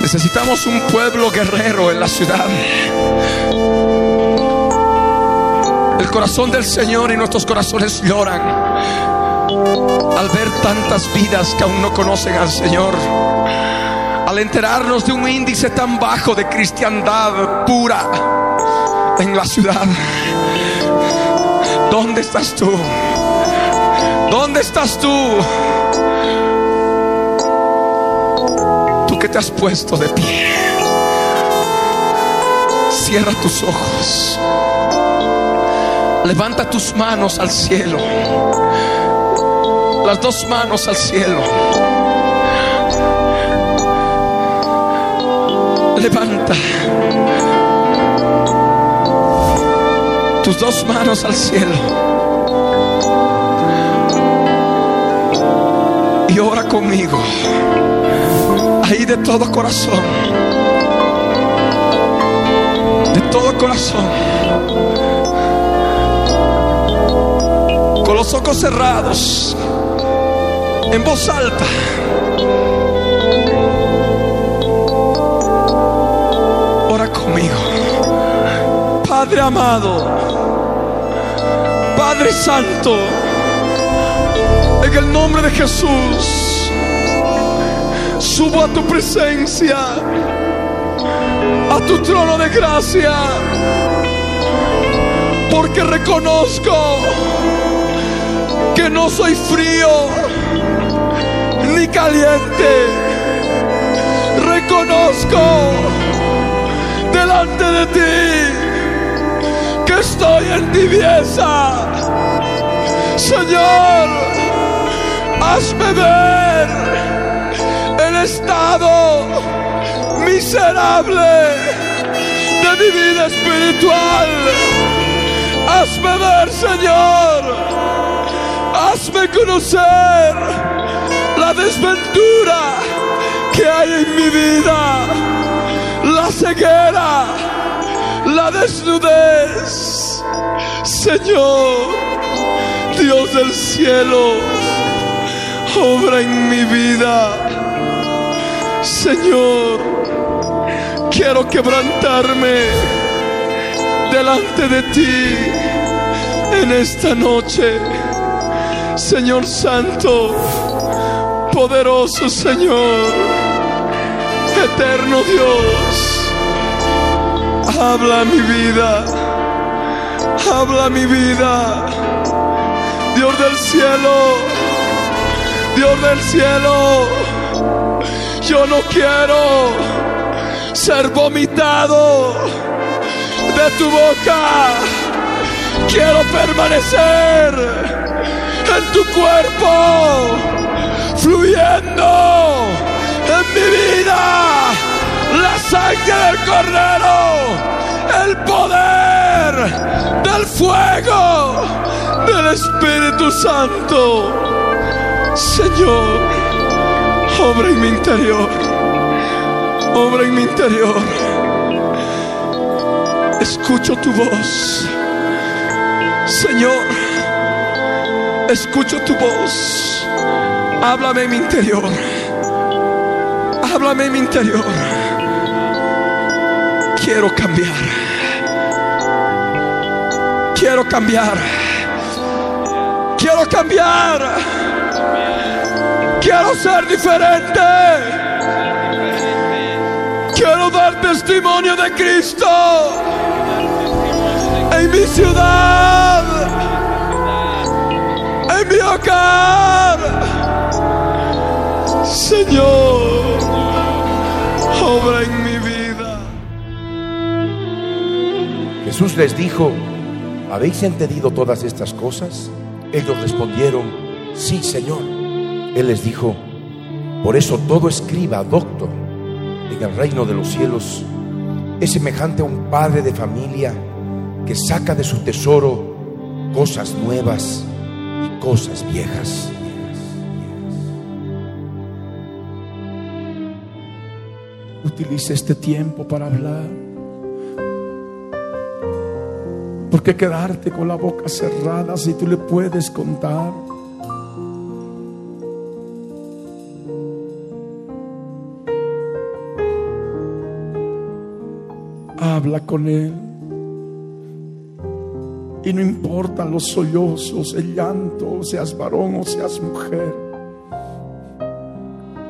Necesitamos un pueblo guerrero en la ciudad. El corazón del Señor y nuestros corazones lloran al ver tantas vidas que aún no conocen al Señor. Al enterarnos de un índice tan bajo de cristiandad pura en la ciudad. ¿Dónde estás tú? ¿Dónde estás tú? Tú que te has puesto de pie. Cierra tus ojos. Levanta tus manos al cielo. Las dos manos al cielo. Levanta tus dos manos al cielo. Conmigo. Ahí de todo corazón. De todo corazón. Con los ojos cerrados. En voz alta. Ora conmigo. Padre amado. Padre Santo en el nombre de Jesús, subo a tu presencia, a tu trono de gracia, porque reconozco que no soy frío ni caliente. Reconozco delante de ti que estoy en tibieza. Señor, Hazme ver estado miserable de mi vida espiritual. Hazme ver, Señor. Hazme conocer la desventura que hay en mi vida. La ceguera, la desnudez. Señor, Dios del cielo obra en mi vida. Señor, quiero quebrantarme delante de ti en esta noche. Señor Santo, poderoso Señor, eterno Dios, habla mi vida, habla mi vida, Dios del cielo Dios del cielo, yo no quiero ser vomitado de tu boca. Quiero permanecer en tu cuerpo, fluyendo en mi vida la sangre del cordero, el poder del fuego del Espíritu Santo. Señor, obra en mi interior, obra en mi interior. Escucho tu voz, Señor, escucho tu voz. Háblame en mi interior. Háblame en mi interior. Quiero cambiar. Quiero cambiar. Quiero cambiar. Quiero ser diferente. Quiero dar testimonio de Cristo en mi ciudad, en mi hogar. Señor, obra en mi vida. Jesús les dijo, ¿habéis entendido todas estas cosas? Ellos respondieron, sí, Señor. Él les dijo, por eso todo escriba, doctor, en el reino de los cielos es semejante a un padre de familia que saca de su tesoro cosas nuevas y cosas viejas. Utilice este tiempo para hablar. ¿Por qué quedarte con la boca cerrada si tú le puedes contar? Con Él. Y no importan los sollozos, el llanto, seas varón o seas mujer.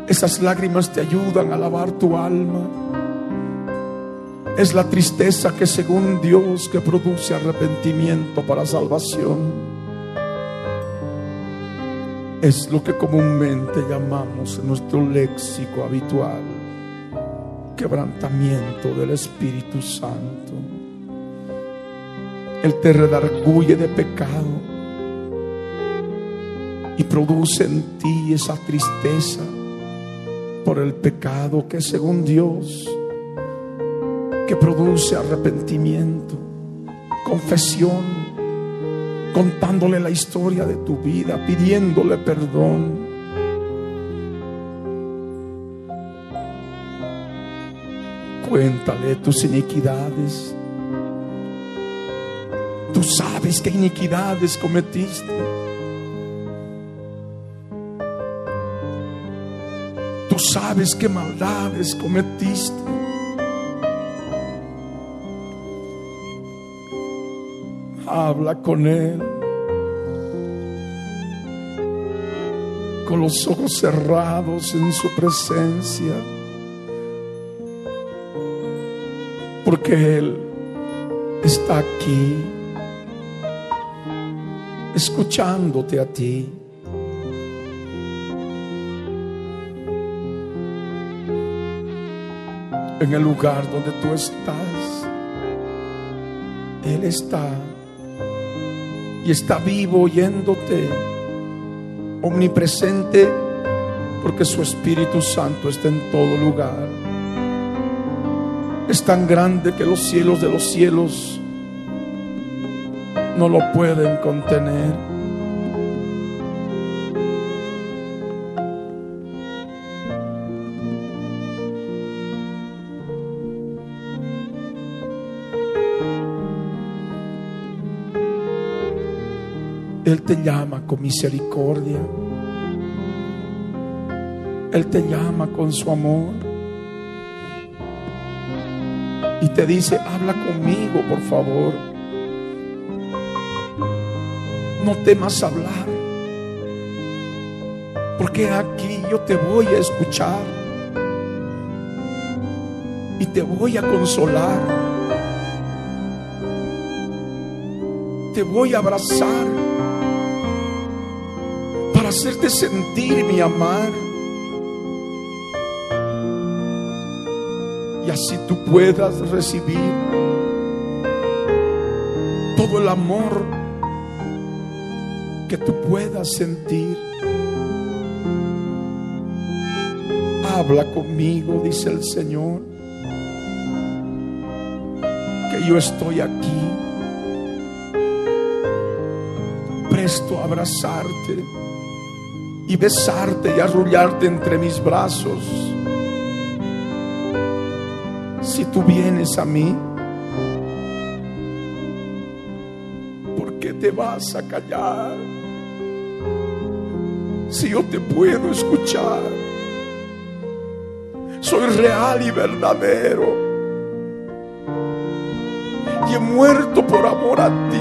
Esas lágrimas te ayudan a lavar tu alma. Es la tristeza que según Dios que produce arrepentimiento para salvación. Es lo que comúnmente llamamos en nuestro léxico habitual quebrantamiento del Espíritu Santo. Él te redarguye de pecado y produce en ti esa tristeza por el pecado que según Dios, que produce arrepentimiento, confesión, contándole la historia de tu vida, pidiéndole perdón. Cuéntale tus iniquidades. Tú sabes qué iniquidades cometiste. sabes qué maldades cometiste. Habla con Él. Con los ojos cerrados en su presencia. Porque Él está aquí. Escuchándote a ti. en el lugar donde tú estás. Él está y está vivo oyéndote, omnipresente, porque su Espíritu Santo está en todo lugar. Es tan grande que los cielos de los cielos no lo pueden contener. Él te llama con misericordia. Él te llama con su amor. Y te dice, habla conmigo, por favor. No temas hablar. Porque aquí yo te voy a escuchar. Y te voy a consolar. Te voy a abrazar hacerte sentir mi amar. Y así tú puedas recibir todo el amor que tú puedas sentir. Habla conmigo, dice el Señor, que yo estoy aquí, presto a abrazarte y besarte y arrullarte entre mis brazos. Tú vienes a mí, ¿por qué te vas a callar? Si yo te puedo escuchar soy real y verdadero. Y he muerto por amor a ti,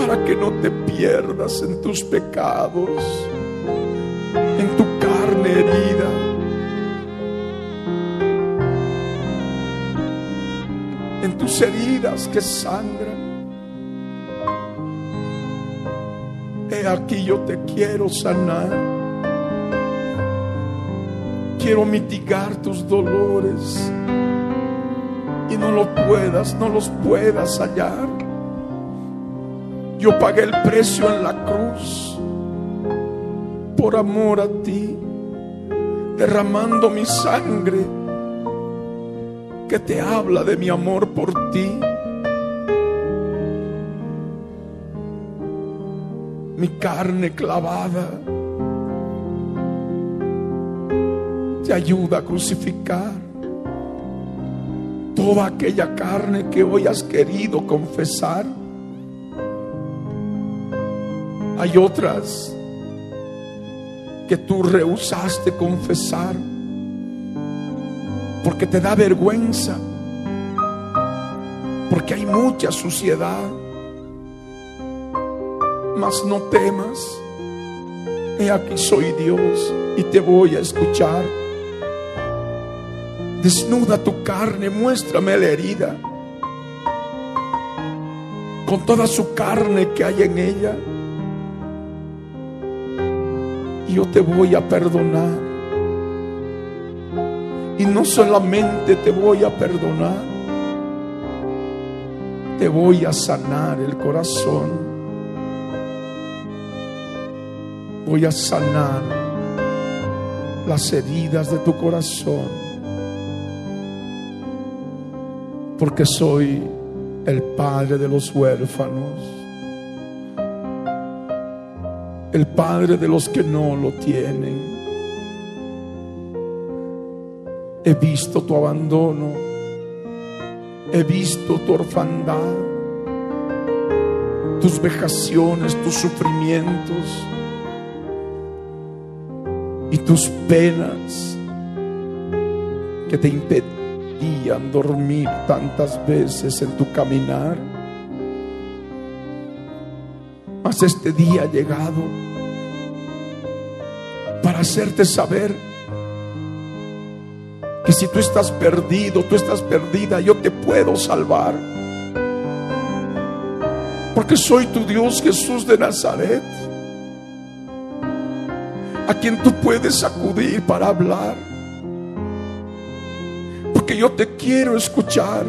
para que no te pierdas en tus pecados, heridas que sangran. He aquí yo te quiero sanar quiero mitigar tus dolores y no lo puedas, no los puedas hallar. Yo pagué el precio en la cruz por amor a ti, derramando mi sangre que te habla de mi amor por ti. Mi carne clavada te ayuda a crucificar toda aquella carne que hoy has querido confesar. Hay otras que tú rehusaste confesar porque te da vergüenza, porque hay mucha suciedad. Mas no temas, he aquí soy Dios y te voy a escuchar. Desnuda tu carne, muéstrame la herida. Con toda su carne que hay en ella. Yo te voy a perdonar. No solamente te voy a perdonar, te voy a sanar el corazón. Voy a sanar las heridas de tu corazón porque soy el padre de los huérfanos, el padre de los que no lo tienen. He visto tu abandono, he visto tu orfandad, tus vejaciones, tus sufrimientos. Y tus penas que te impedían dormir tantas veces en tu caminar. Mas este día ha llegado para hacerte saber que si tú estás perdido, tú estás perdida, yo te puedo salvar. Porque soy tu Dios Jesús de Nazaret, a quien tú puedes acudir para hablar que yo te quiero escuchar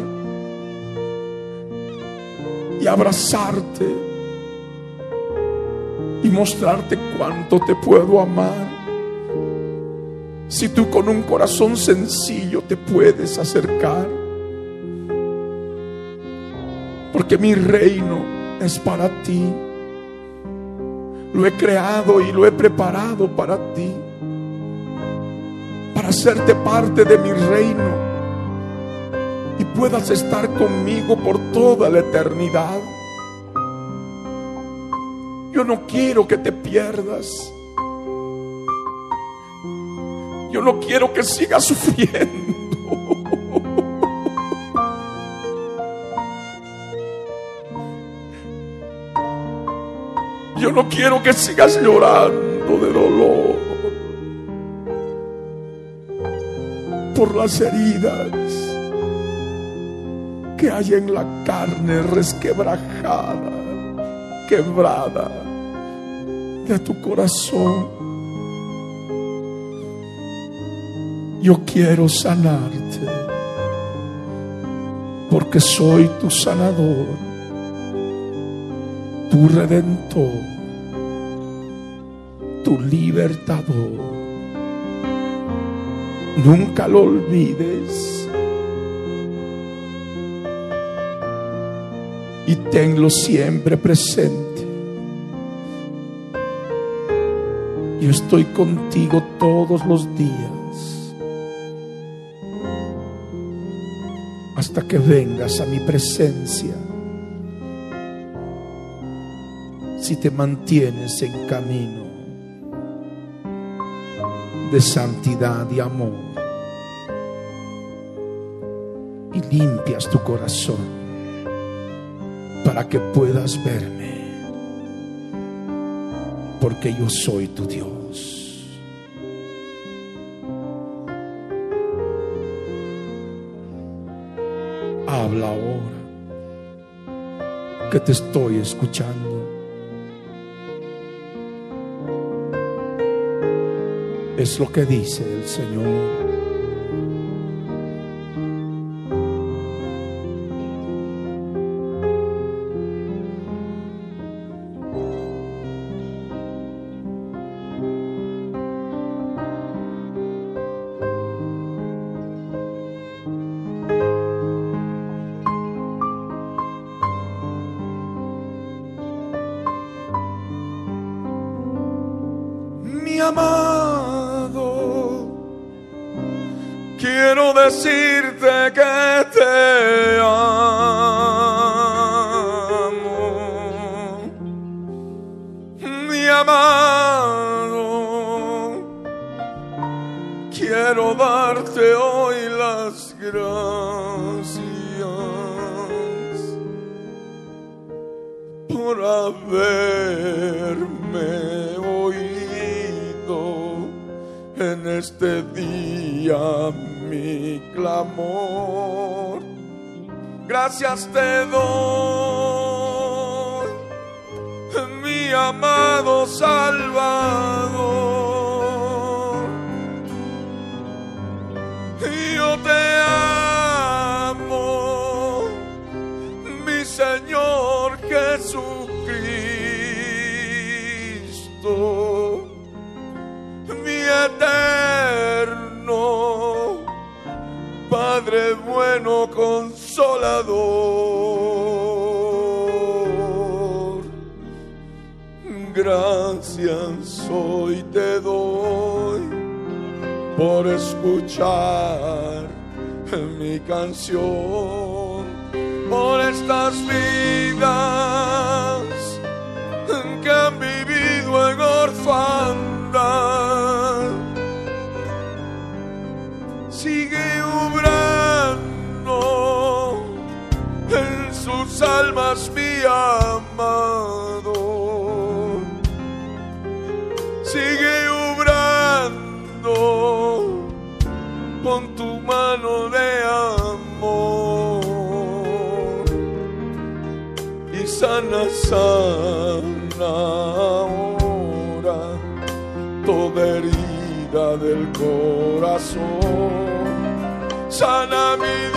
y abrazarte y mostrarte cuánto te puedo amar. Si tú con un corazón sencillo te puedes acercar, porque mi reino es para ti. Lo he creado y lo he preparado para ti, para hacerte parte de mi reino y puedas estar conmigo por toda la eternidad. Yo no quiero que te pierdas. Yo no quiero que sigas sufriendo. Yo no quiero que sigas llorando de dolor por las heridas que hay en la carne resquebrajada, quebrada de tu corazón. Yo quiero sanarte porque soy tu sanador, tu redentor, tu libertador. Nunca lo olvides. Y tenlo siempre presente. Yo estoy contigo todos los días. Hasta que vengas a mi presencia. Si te mantienes en camino de santidad y amor. Y limpias tu corazón para que puedas verme. Porque yo soy tu Dios. Habla ahora que te estoy escuchando. Es lo que dice el Señor. Mi amado Salvador. Yo te amo, mi Señor Jesucristo, mi eterno Padre bueno consolador. Gracias hoy te doy por escuchar mi canción, por estas vidas que han vivido en orfandad. Sigue obrando en sus almas, mi amado. Sana, ahora toda herida del corazón. Sana mi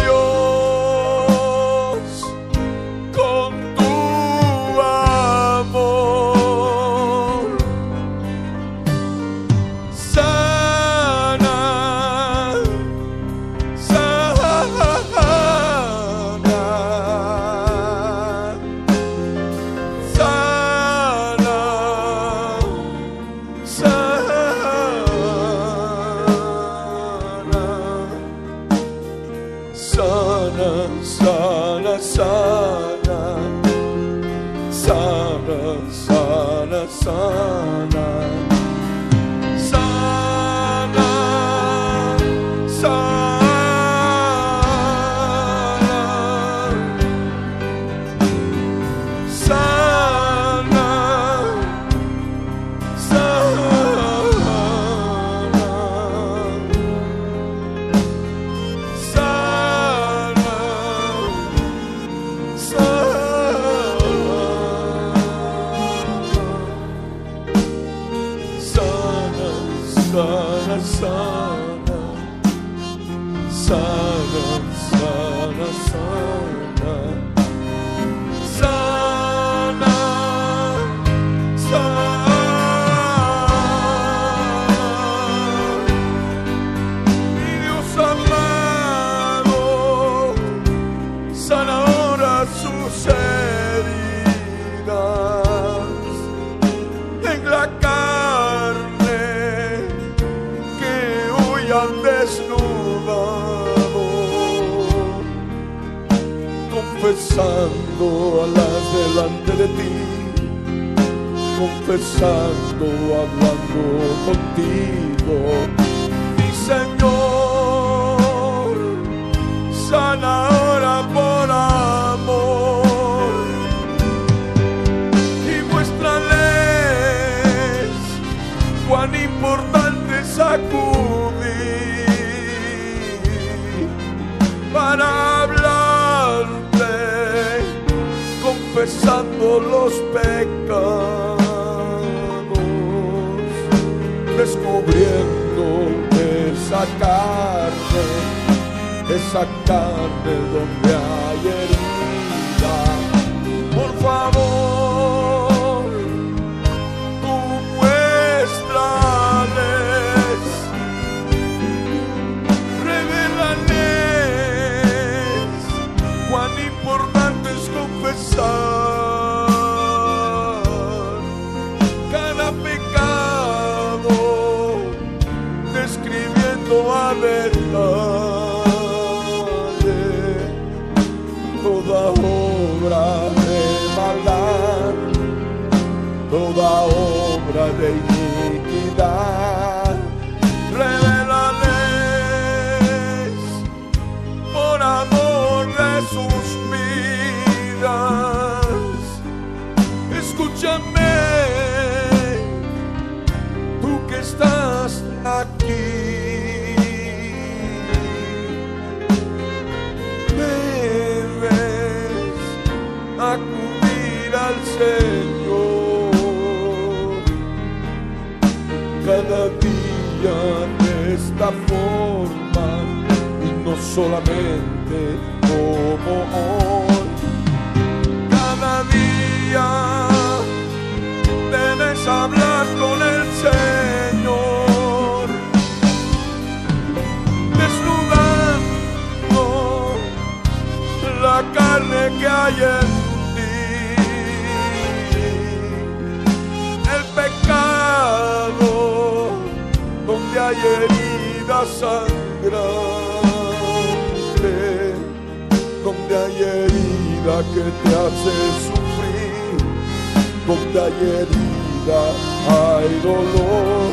confesando, hablando contigo. Mi Señor, sana ahora por amor y muéstrales cuán importante es acudir para hablarte, confesando los pecados, esa carne donde hay herida. Por favor, solamente como hoy. Cada día debes hablar con el Señor. Desnudando la carne que hay en ti, el pecado donde hay heridas sangrante, herida que te hace sufrir, donde hay herida hay dolor.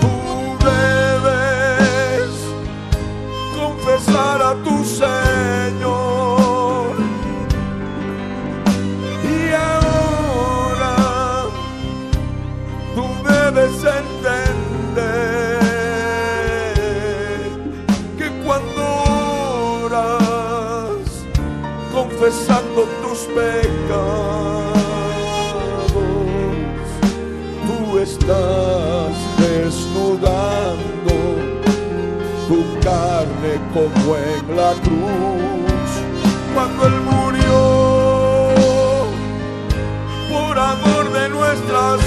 Tú debes confesar a tu Señor. Tus pecados, tú estás desnudando tu carne como en la cruz. Cuando Él murió por amor de nuestras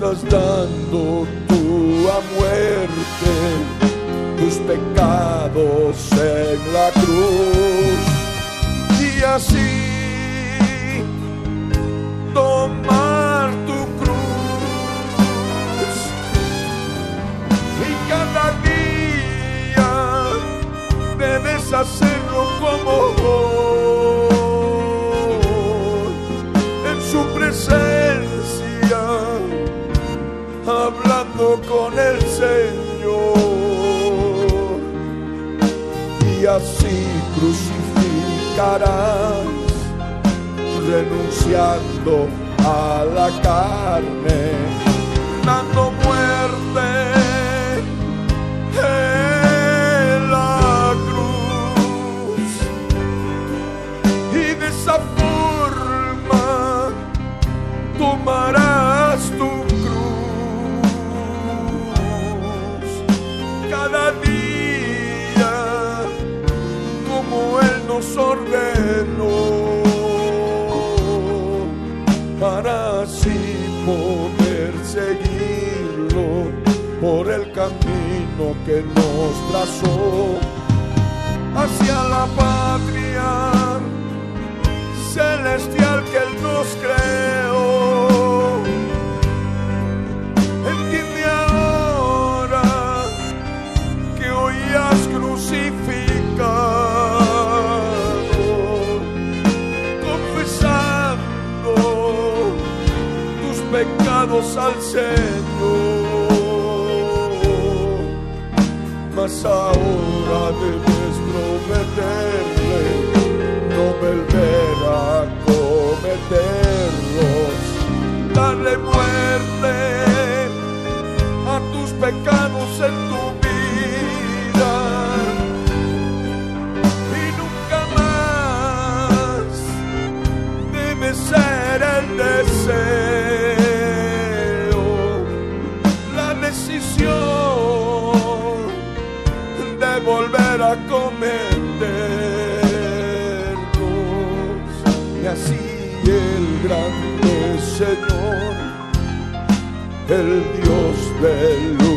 estás dando tú a muerte tus pecados en la cruz. Y así tomar tu cruz. Y cada día debes hacerlo como hoy con el Señor. Y así crucificarás renunciando a la carne dando Él nos ordenó para así poder seguirlo por el camino que nos trazó hacia la patria celestial que Él nos creó. Al Señor. Mas ahora debes prometerle no volver a cometerlos, darle muerte a tus pecados en tu vida. Y nunca más debe ser el deseo, grande Señor el Dios del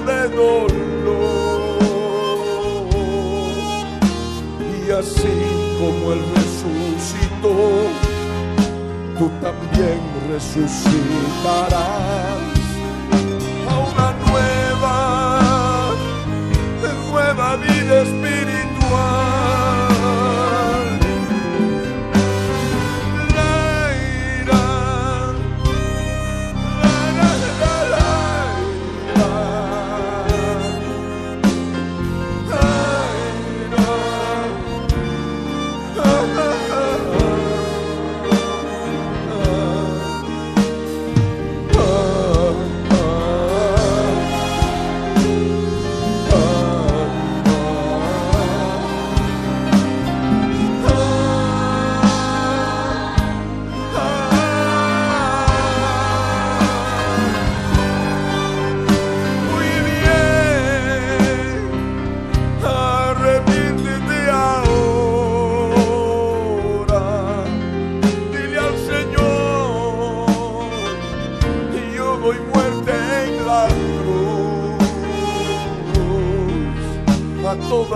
de dolor. Y así como Él resucitó, tú también resucitarás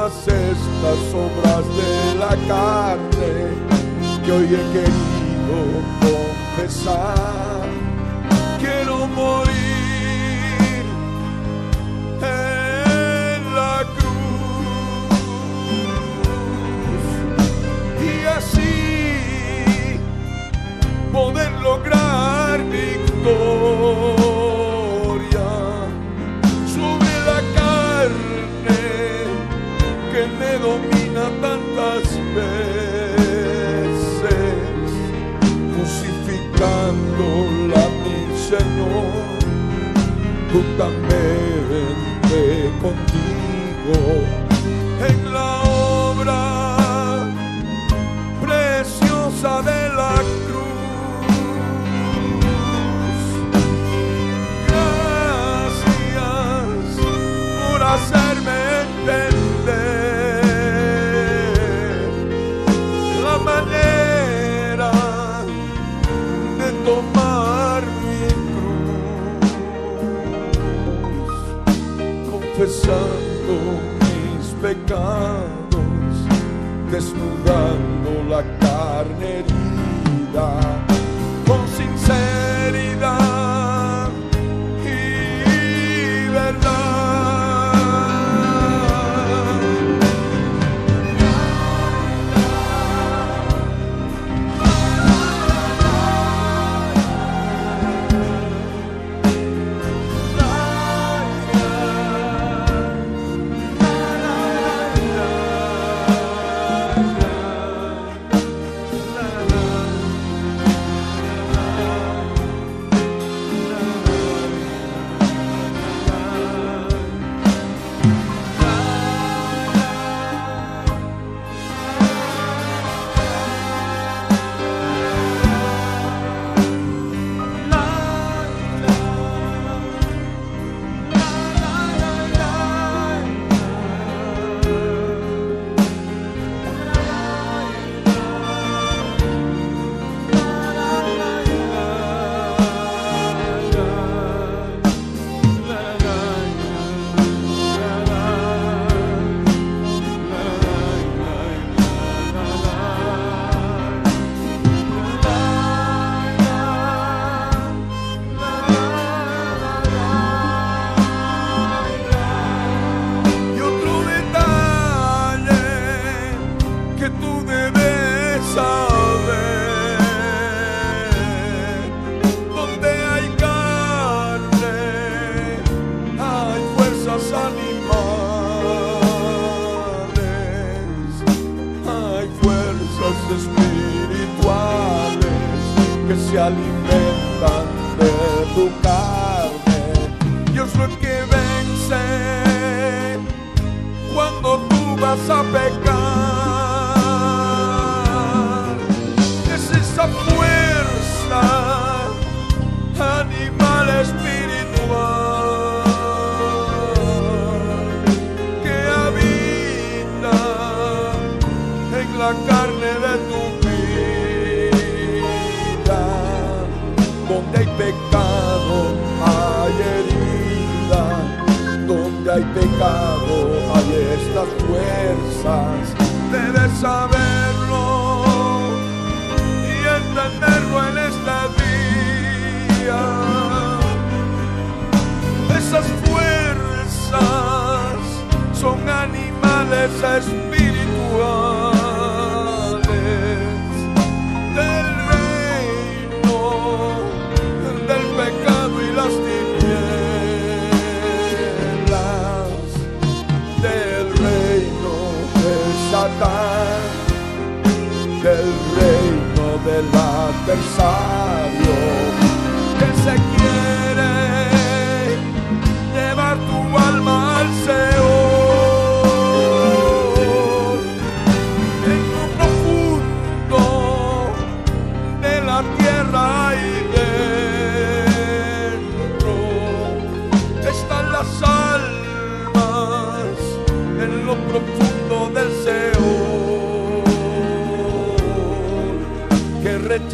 estas obras de la carne que hoy he querido confesar. Quiero morir en la cruz y así poder lograr victoria juntamente contigo en la obra preciosa de la cruz. Mis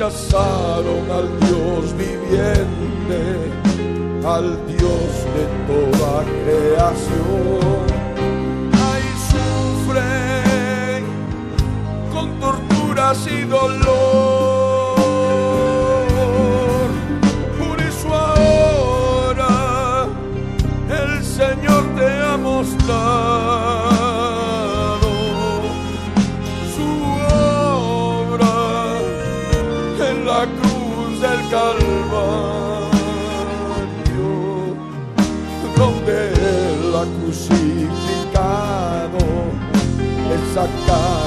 rechazaron al Dios viviente, al Dios de toda creación. Ahí sufren con torturas y dolor. Por eso ahora el Señor te ha mostrado esa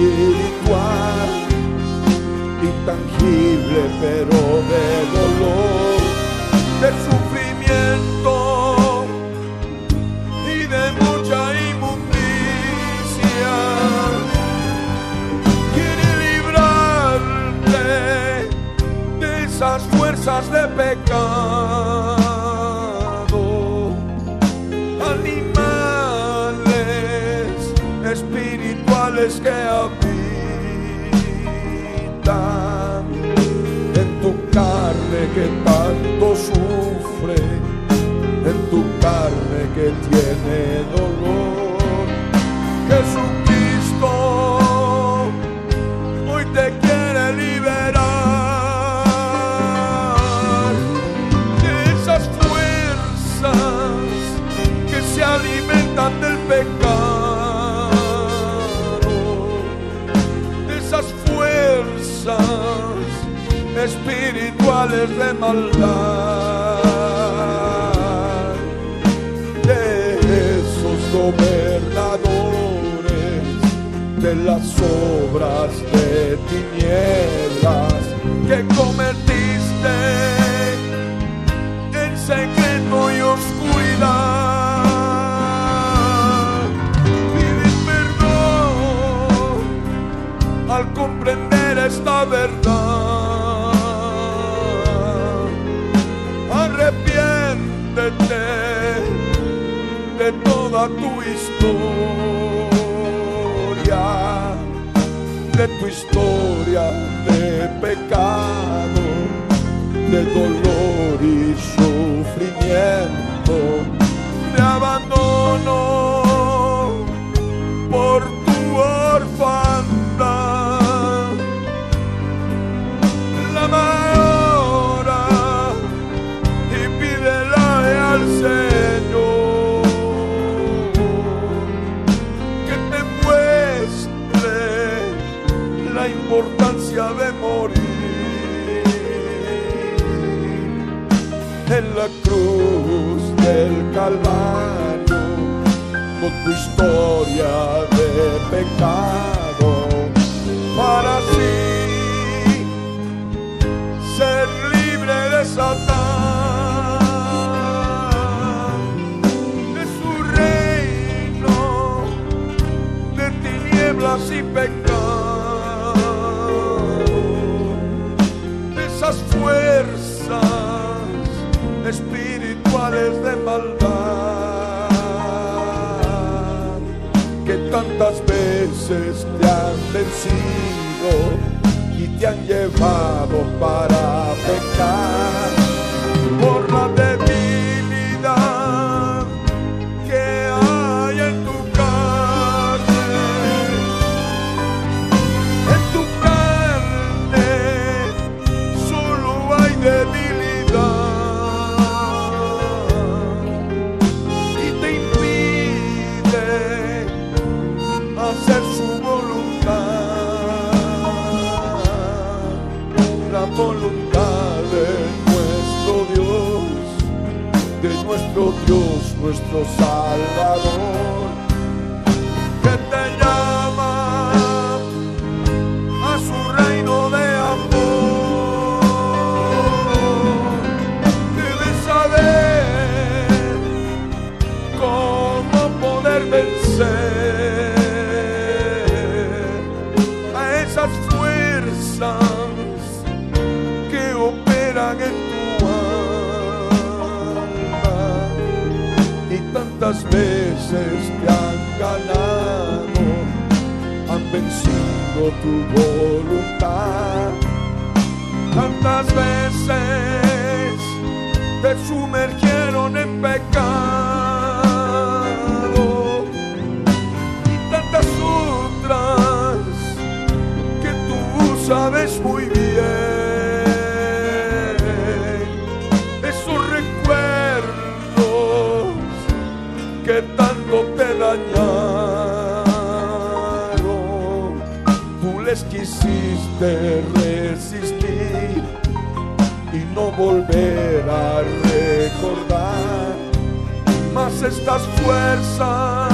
espiritual intangible pero de en tu carne que tiene dolor. Jesucristo hoy te quiere liberar de esas fuerzas que se alimentan del pecado, de esas fuerzas espirituales de maldad, de las obras de tinieblas que cometiste en secreto y oscuridad. Al comprender esta verdad. Arrepiéntete de toda tu historia, de tu historia de pecado, de dolor Calvario con tu historia de pecado para así ser libre de Satán, de su reino, de tinieblas y pecado, de esas fuerzas de maldad que tantas veces te han vencido y te han llevado para pecar nuestro Salvador, veces te han ganado, han vencido tu voluntad. Tantas veces te sumergieron quisiste resistir y no volver a recordar. Mas estas fuerzas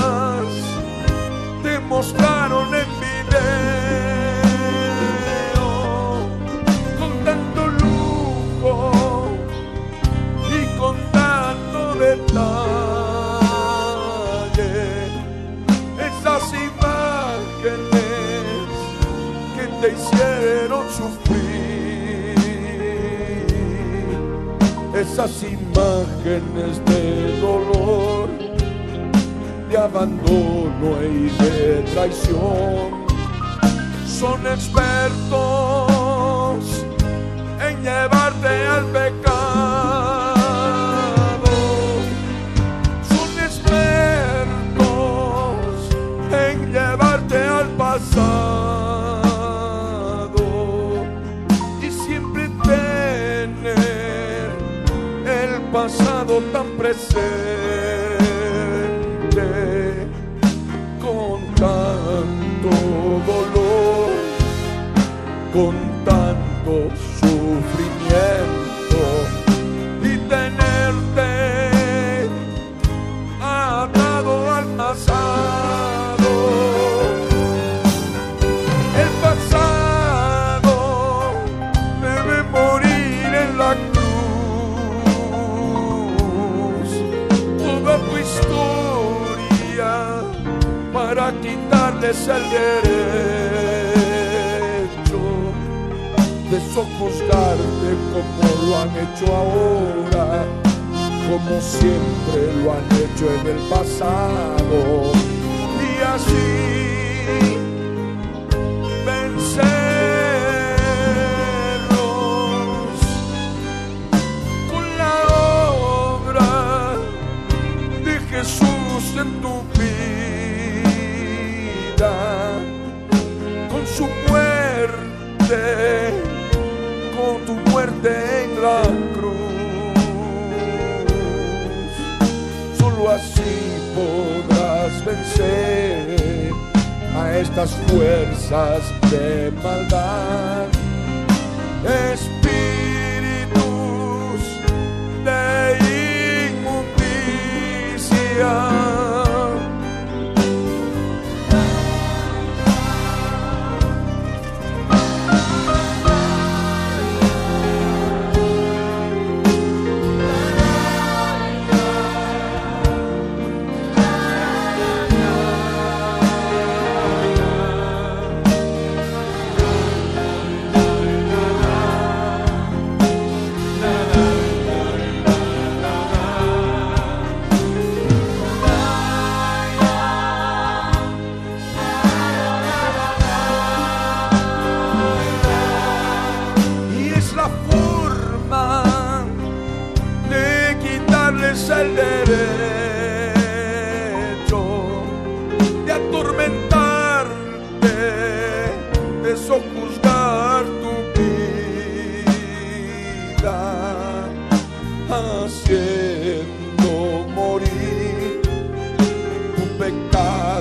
hicieron sufrir esas imágenes de dolor de abandono y de traición. Son expertos en llevarte al pecado tan Es el derecho de sojuzgarte como lo han hecho ahora, como siempre lo han hecho en el pasado. Y así vencerlos con la obra de Jesús en tu con tu muerte en la cruz. Solo así podrás vencer a estas fuerzas de maldad.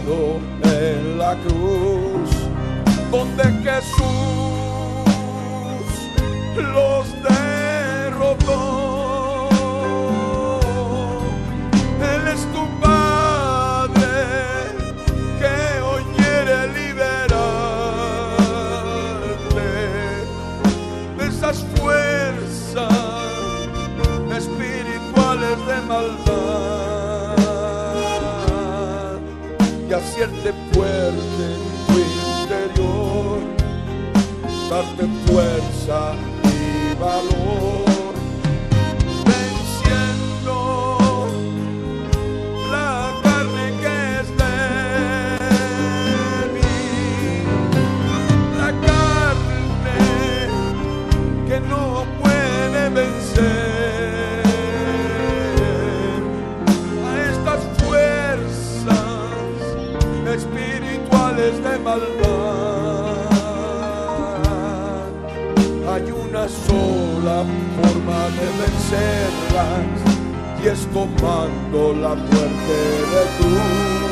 En la cruz, donde Jesús los derrotó. Hacerte fuerte en tu interior. Darte fuerza una sola forma de vencerlas y es tomando la muerte de cruz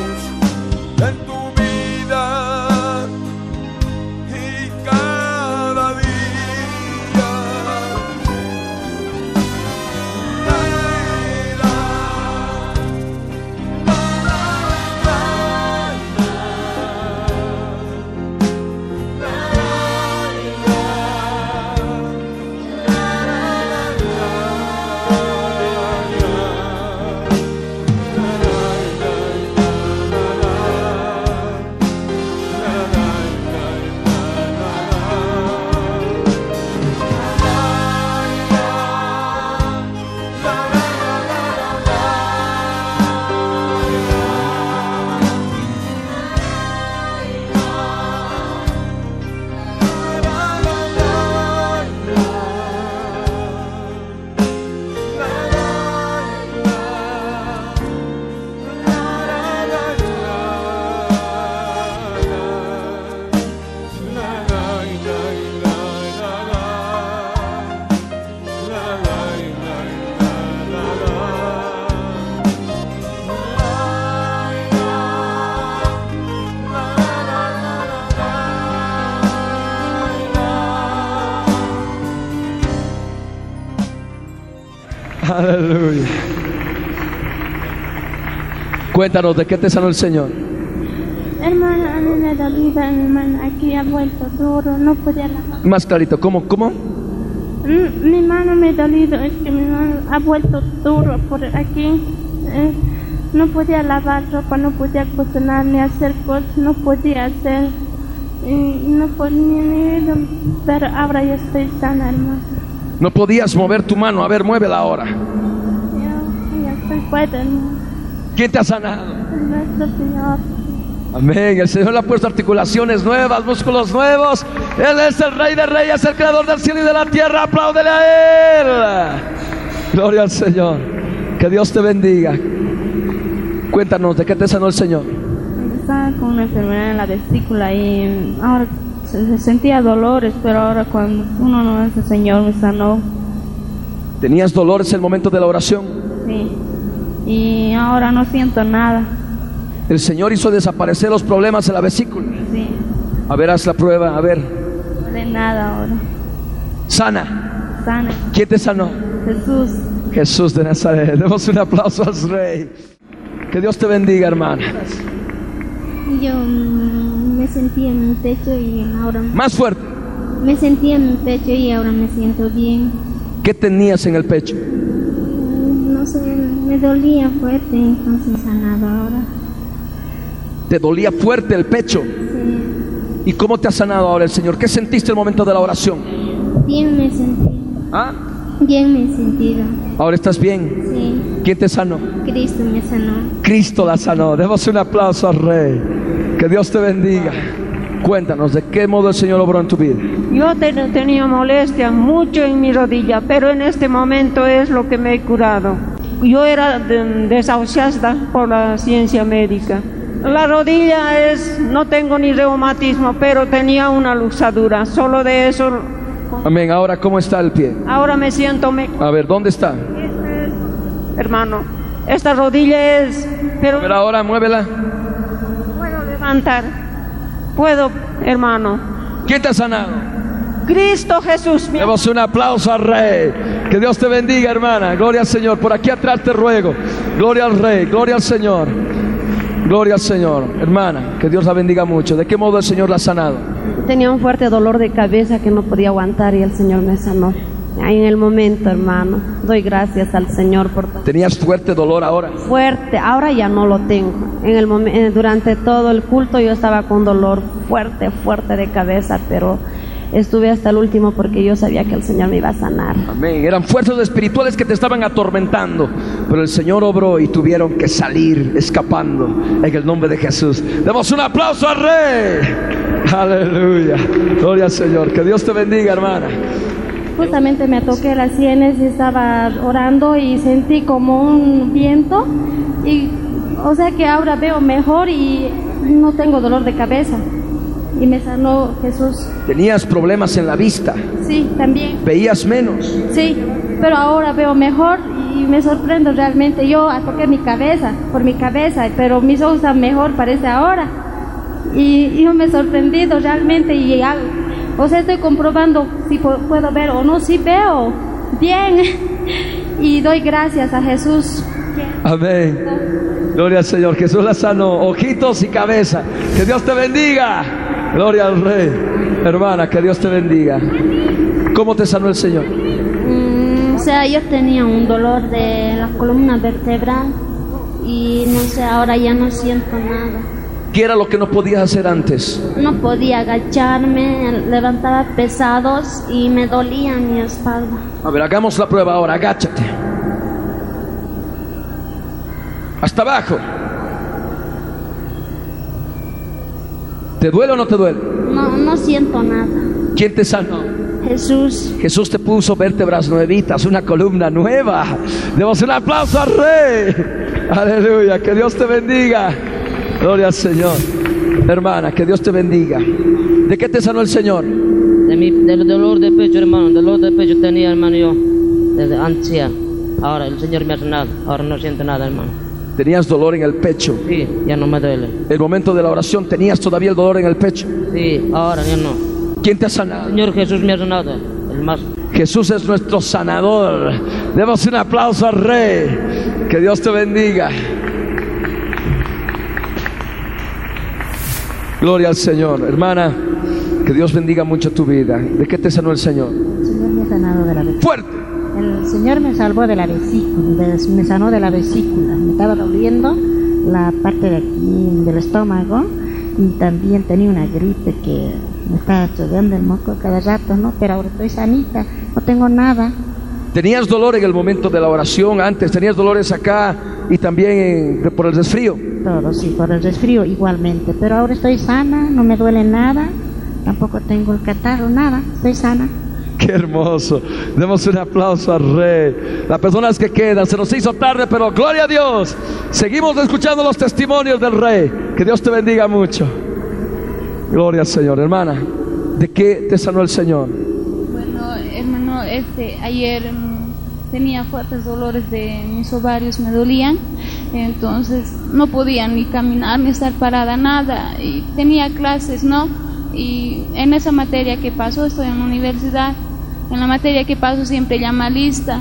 Cuéntanos de qué te sanó el Señor. Hermana, a mí me dolía, mi hermana, aquí ha vuelto duro, no podía lavar. Más clarito, ¿cómo? ¿Cómo? Mm, Mi mano me ha dolido, es que mi mano ha vuelto duro por aquí. eh, no podía lavar ropa, no podía cocinar ni hacer cosas, no podía hacer. y no podía ni pero ahora ya estoy sana, hermana. No podías mover tu mano. A ver, muévela ahora. Ya, ya estoy fuerte, hermana. ¿Quién te ha sanado? Nuestro Señor. Amén. El Señor le ha puesto articulaciones nuevas, músculos nuevos. Él es el Rey de Reyes, el Creador del cielo y de la tierra. Apláudele a Él. Gloria al Señor. Que Dios te bendiga. Cuéntanos de qué te sanó el Señor. Estaba con una enfermedad en la testícula y ahora se, se sentía dolores, pero ahora cuando uno no es el Señor me sanó. ¿Tenías dolores en el momento de la oración? Sí. Y ahora no siento nada. El Señor hizo desaparecer los problemas en la vesícula. Sí, A ver, haz la prueba, a ver. de nada ahora. Sana. Sana. ¿Quién te sanó? Jesús. Jesús de Nazaret. Demos un aplauso al Rey. Que Dios te bendiga, hermana. Yo mm, me sentí en el techo y ahora Más fuerte. me sentí en el techo y ahora me siento bien. ¿Qué tenías en el pecho? Me dolía fuerte, entonces sanado ahora. Te dolía fuerte el pecho. Sí. ¿Y cómo te ha sanado ahora el Señor? ¿Qué sentiste el momento de la oración? Bien me sentí. ¿Ah? Bien me he sentido. Ahora estás bien. Sí. ¿Quién te sanó? Cristo me sanó. Cristo la sanó. Demos un aplauso al Rey. Que Dios te bendiga. Cuéntanos, ¿de qué modo el Señor obró en tu vida? Yo te- tenía molestia mucho en mi rodilla, pero en este momento es lo que me he curado. Yo era de- desahuciada por la ciencia médica. La rodilla es, no tengo ni reumatismo, pero tenía una luxadura. Solo de eso, Amén. Ahora, ¿cómo está el pie? ahora me siento mejor, A ver, ¿dónde está? hermano. Esta rodilla es, pero ver, ahora muévela. puedo levantar. Puedo, hermano. ¿Quién te ha sanado? Cristo Jesús, mi Demos un aplauso al Rey. Que Dios te bendiga, hermana. Gloria al Señor. Por aquí atrás te ruego. Gloria al Rey. Gloria al Señor. Gloria al Señor. Hermana, que Dios la bendiga mucho. ¿De qué modo el Señor la ha sanado? Tenía un fuerte dolor de cabeza que no podía aguantar y el Señor me sanó. Ahí en el momento, hermano, doy gracias al Señor por todo. Tenías fuerte dolor ahora. Fuerte, ahora ya no lo tengo. En el momen- eh, durante todo el culto yo estaba con dolor fuerte, fuerte de cabeza, pero estuve hasta el último porque yo sabía que el Señor me iba a sanar. Amén. Eran fuerzas espirituales que te estaban atormentando. Pero el Señor obró y tuvieron que salir escapando en el nombre de Jesús. Demos un aplauso al Rey. Aleluya. Gloria al Señor. Que Dios te bendiga, hermana. Justamente me toqué las sienes y estaba orando y sentí como un viento y o sea que ahora veo mejor y no tengo dolor de cabeza y me sanó Jesús. Tenías problemas en la vista. Sí, también. Veías menos. Sí, pero ahora veo mejor y me sorprendo realmente. Yo toqué mi cabeza, por mi cabeza, pero mis ojos están mejor parece ahora. Y yo me he sorprendido realmente y al- o sea, estoy comprobando si pu- puedo ver o no, si veo bien. Y doy gracias a Jesús. Amén. Gloria al Señor. Jesús la sanó. Ojitos y cabeza. Que Dios te bendiga. Gloria al Rey. Hermana, que Dios te bendiga. ¿Cómo te sanó el Señor? Mm, o sea, yo tenía un dolor de la columna vertebral y no sé, ahora ya no siento nada. ¿Qué era lo que no podías hacer antes? No podía agacharme, levantaba pesados y me dolía mi espalda. A ver, hagamos la prueba ahora. Agáchate. Hasta abajo. ¿Te duele o no te duele? No, no siento nada. ¿Quién te sanó? Jesús, Jesús te puso vértebras nuevitas, una columna nueva. Demos un aplauso al Rey. Aleluya, que Dios te bendiga. Gloria al Señor. Hermana, que Dios te bendiga. ¿De qué te sanó el Señor? De mi, del dolor de pecho, hermano. Dolor de pecho tenía, hermano, yo. Desde ansia. Ahora el Señor me ha sanado. Ahora no siento nada, hermano. Tenías dolor en el pecho. Sí, ya no me duele. El momento de la oración tenías todavía el dolor en el pecho. Sí, ahora ya no. ¿Quién te ha sanado? Señor Jesús me ha sanado. El más. Jesús es nuestro sanador. Demos un aplauso al Rey. Que Dios te bendiga. Gloria al Señor. Hermana, que Dios bendiga mucho tu vida. ¿De qué te sanó el Señor? El Señor me ha sanado de la vesícula. Fuerte. El Señor me salvó de la vesícula, de- me sanó de la vesícula. Me estaba doliendo la parte de aquí del estómago y también tenía una gripe que me estaba chorreando el moco cada rato, ¿no? Pero ahora estoy sanita, no tengo nada. ¿Tenías dolor en el momento de la oración antes? ¿Tenías dolores acá y también en- por el resfrío? Todo, sí, por el resfrío igualmente. Pero ahora estoy sana, no me duele nada, tampoco tengo el catarro, nada, estoy sana. Qué hermoso. Demos un aplauso al Rey. Las personas que quedan, se nos hizo tarde, pero gloria a Dios. Seguimos escuchando los testimonios del Rey. Que Dios te bendiga mucho. Gloria al Señor, hermana. ¿De qué te sanó el Señor? Bueno, hermano, este, ayer mm, tenía fuertes dolores de mis ovarios, me dolían, entonces no podía ni caminar ni estar parada, nada, y tenía clases, ¿no? Y en esa materia que pasó, estoy en la universidad, en la materia que paso siempre llama lista,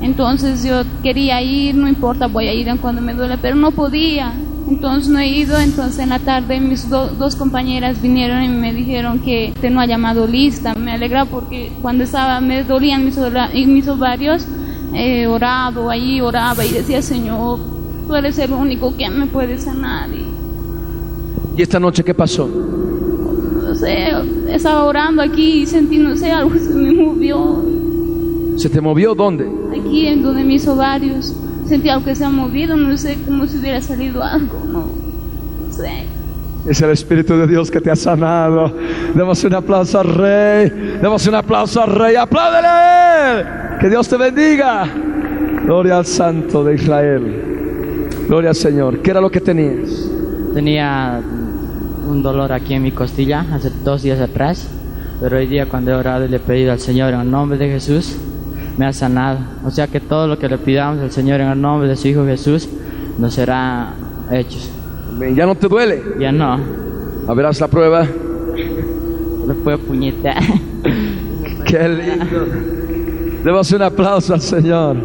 entonces yo quería ir, no importa, voy a ir cuando me duele, pero no podía, entonces no he ido, entonces en la tarde mis do- dos compañeras vinieron y me dijeron que te no ha llamado lista. Me alegra porque cuando estaba, me dolían mis, mis ovarios, he orado ahí, oraba y decía, Señor, tú eres el único que me puede sanar. ¿Y esta noche qué pasó? Sé, estaba orando aquí y sentí, no sé, algo se me movió ¿Se te movió dónde? aquí en donde mis ovarios. Sentí algo que se ha movido, no sé, como si hubiera salido algo, no, no sé. Es el Espíritu de Dios que te ha sanado. Demos un aplauso al Rey. Demos un aplauso al Rey. ¡Apláudele a Él! Que Dios te bendiga. Gloria al Santo de Israel. Gloria al Señor. ¿Qué era lo que tenías? Tenía un dolor aquí en mi costilla hace dos días atrás, pero hoy día cuando he orado y le he pedido al Señor en el nombre de Jesús, me ha sanado. O sea que todo lo que le pidamos al Señor en el nombre de su Hijo Jesús nos será hecho. ¿Ya no te duele? Ya no, A ver, haz la prueba. le puedo puñetear. Qué lindo. Demos un aplauso al Señor.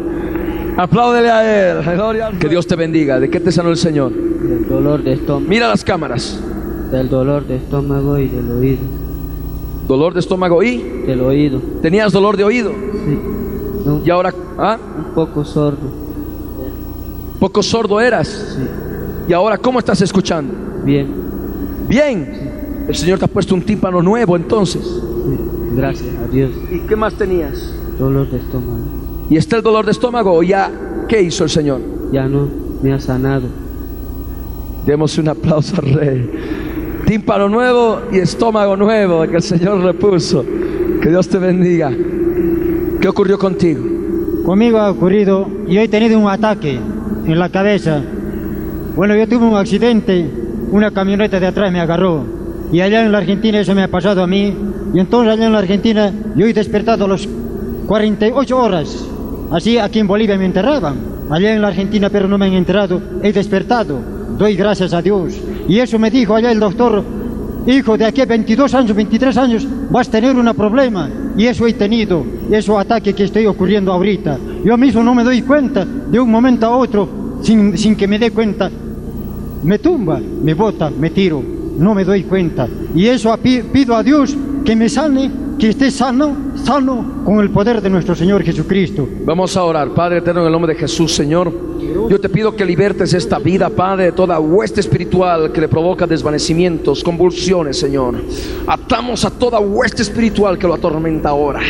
Apláudele a Él. Gloria al- Que Dios te bendiga. ¿De qué te sanó el Señor? Del dolor de estómago, Mira las cámaras. Del dolor de estómago y del oído. Dolor de estómago y Del oído, tenías dolor de oído. sí. Y ahora, ¿ah? un poco sordo, Poco sordo eras. sí. Y ahora, ¿cómo estás escuchando? Bien, Bien. El Señor te ha puesto un tímpano nuevo entonces. sí. Gracias a Dios. ¿Y qué más tenías? Dolor de estómago. ¿Y está el dolor de estómago o ya qué hizo el Señor? Ya no, me ha sanado. Demos un aplauso al Rey. Tímpano nuevo y estómago nuevo que el Señor repuso. Que Dios te bendiga. ¿Qué ocurrió contigo? Conmigo ha ocurrido, yo he tenido un ataque en la cabeza. Bueno, yo tuve un accidente, una camioneta de atrás me agarró. Y allá en la Argentina eso me ha pasado a mí. Y entonces allá en la Argentina yo he despertado a los 48 horas. Así aquí en Bolivia me enterraban. Allá en la Argentina pero no me han enterrado. He despertado. Doy gracias a Dios. Y eso me dijo allá el doctor. Hijo, de aquí a 22 años, 23 años, vas a tener un problema. Y eso he tenido, eso ataque que estoy ocurriendo ahorita. Yo mismo no me doy cuenta, de un momento a otro, sin, sin que me dé cuenta, me tumba, me bota, me tiro, no me doy cuenta. Y eso pi- pido a Dios que me sane, que esté sano, sano con el poder de nuestro Señor Jesucristo. Vamos a orar, Padre eterno, en el nombre de Jesús, Señor. Yo te pido que libertes esta vida, Padre, de toda hueste espiritual que le provoca desvanecimientos, convulsiones, Señor. Atamos a toda hueste espiritual que lo atormenta ahora.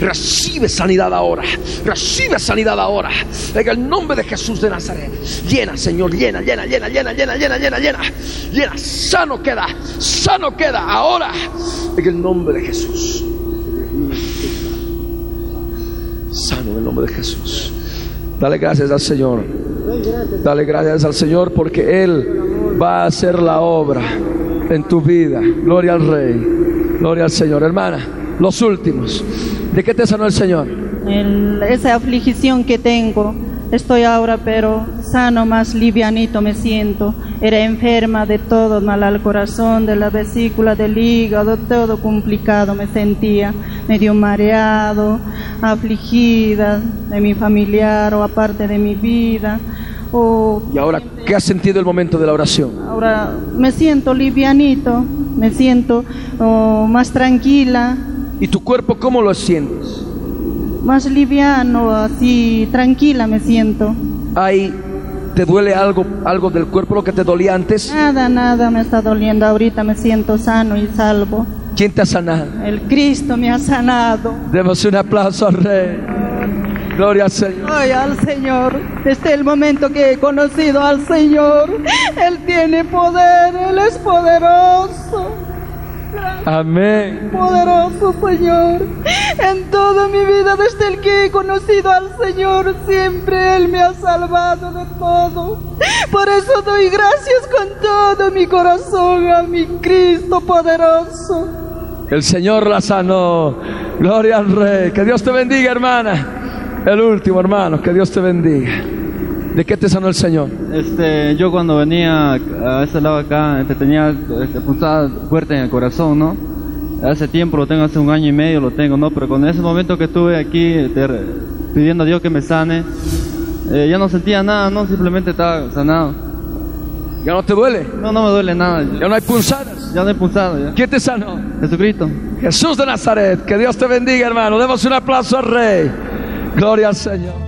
Recibe sanidad ahora. Recibe sanidad ahora. En el nombre de Jesús de Nazaret. Llena, Señor, llena, llena, llena, llena, llena, llena, llena, llena. Llena, sano queda, sano queda ahora. En el nombre de Jesús. Sano en el nombre de Jesús. Dale gracias al Señor. Dale gracias al Señor porque Él va a hacer la obra en tu vida. Gloria al Rey. Gloria al Señor. Hermana, los últimos. ¿De qué te sanó el Señor? Esa aflicción que tengo. Estoy ahora, pero sano, más livianito me siento. Era enferma de todo, mal al corazón, de la vesícula, del hígado, todo complicado me sentía. Medio mareado, afligida de mi familiar o aparte de mi vida. O Y ahora, ¿qué has sentido el momento de la oración? ahora me siento livianito, me siento oh, más tranquila, ¿Y tu cuerpo cómo lo sientes? Más liviano, así tranquila me siento. ¿Hay, ¿Te duele algo, algo del cuerpo lo que te dolía antes? Nada, nada me está doliendo. Ahorita me siento sano y salvo. ¿Quién te ha sanado? El Cristo me ha sanado. Demos un aplauso al Rey. Gloria al Señor. Ay, al Señor. Desde el momento que he conocido al Señor, Él tiene poder, Él es poderoso. Amén. Poderoso Señor. En toda mi vida, desde el que he conocido al Señor, siempre Él me ha salvado de todo. Por eso doy gracias con todo mi corazón a mi Cristo poderoso. El Señor la sanó. Gloria al Rey. Que Dios te bendiga, hermana. El último, hermano, que Dios te bendiga. ¿De qué te sanó el Señor? Este, yo cuando venía a este lado acá, este, tenía este, punzada fuerte en el corazón, ¿no? Hace tiempo lo tengo, hace un año y medio lo tengo, ¿no? Pero con ese momento que estuve aquí este, pidiendo a Dios que me sane, eh, ya no sentía nada, ¿no? Simplemente estaba sanado. ¿Ya no te duele? No, no me duele nada. ¿Ya no hay punzadas? Ya no hay punzada, ya. ¿Quién te sanó? Jesucristo. Jesús de Nazaret. Que Dios te bendiga, hermano. Demos un aplauso al Rey. Gloria al Señor.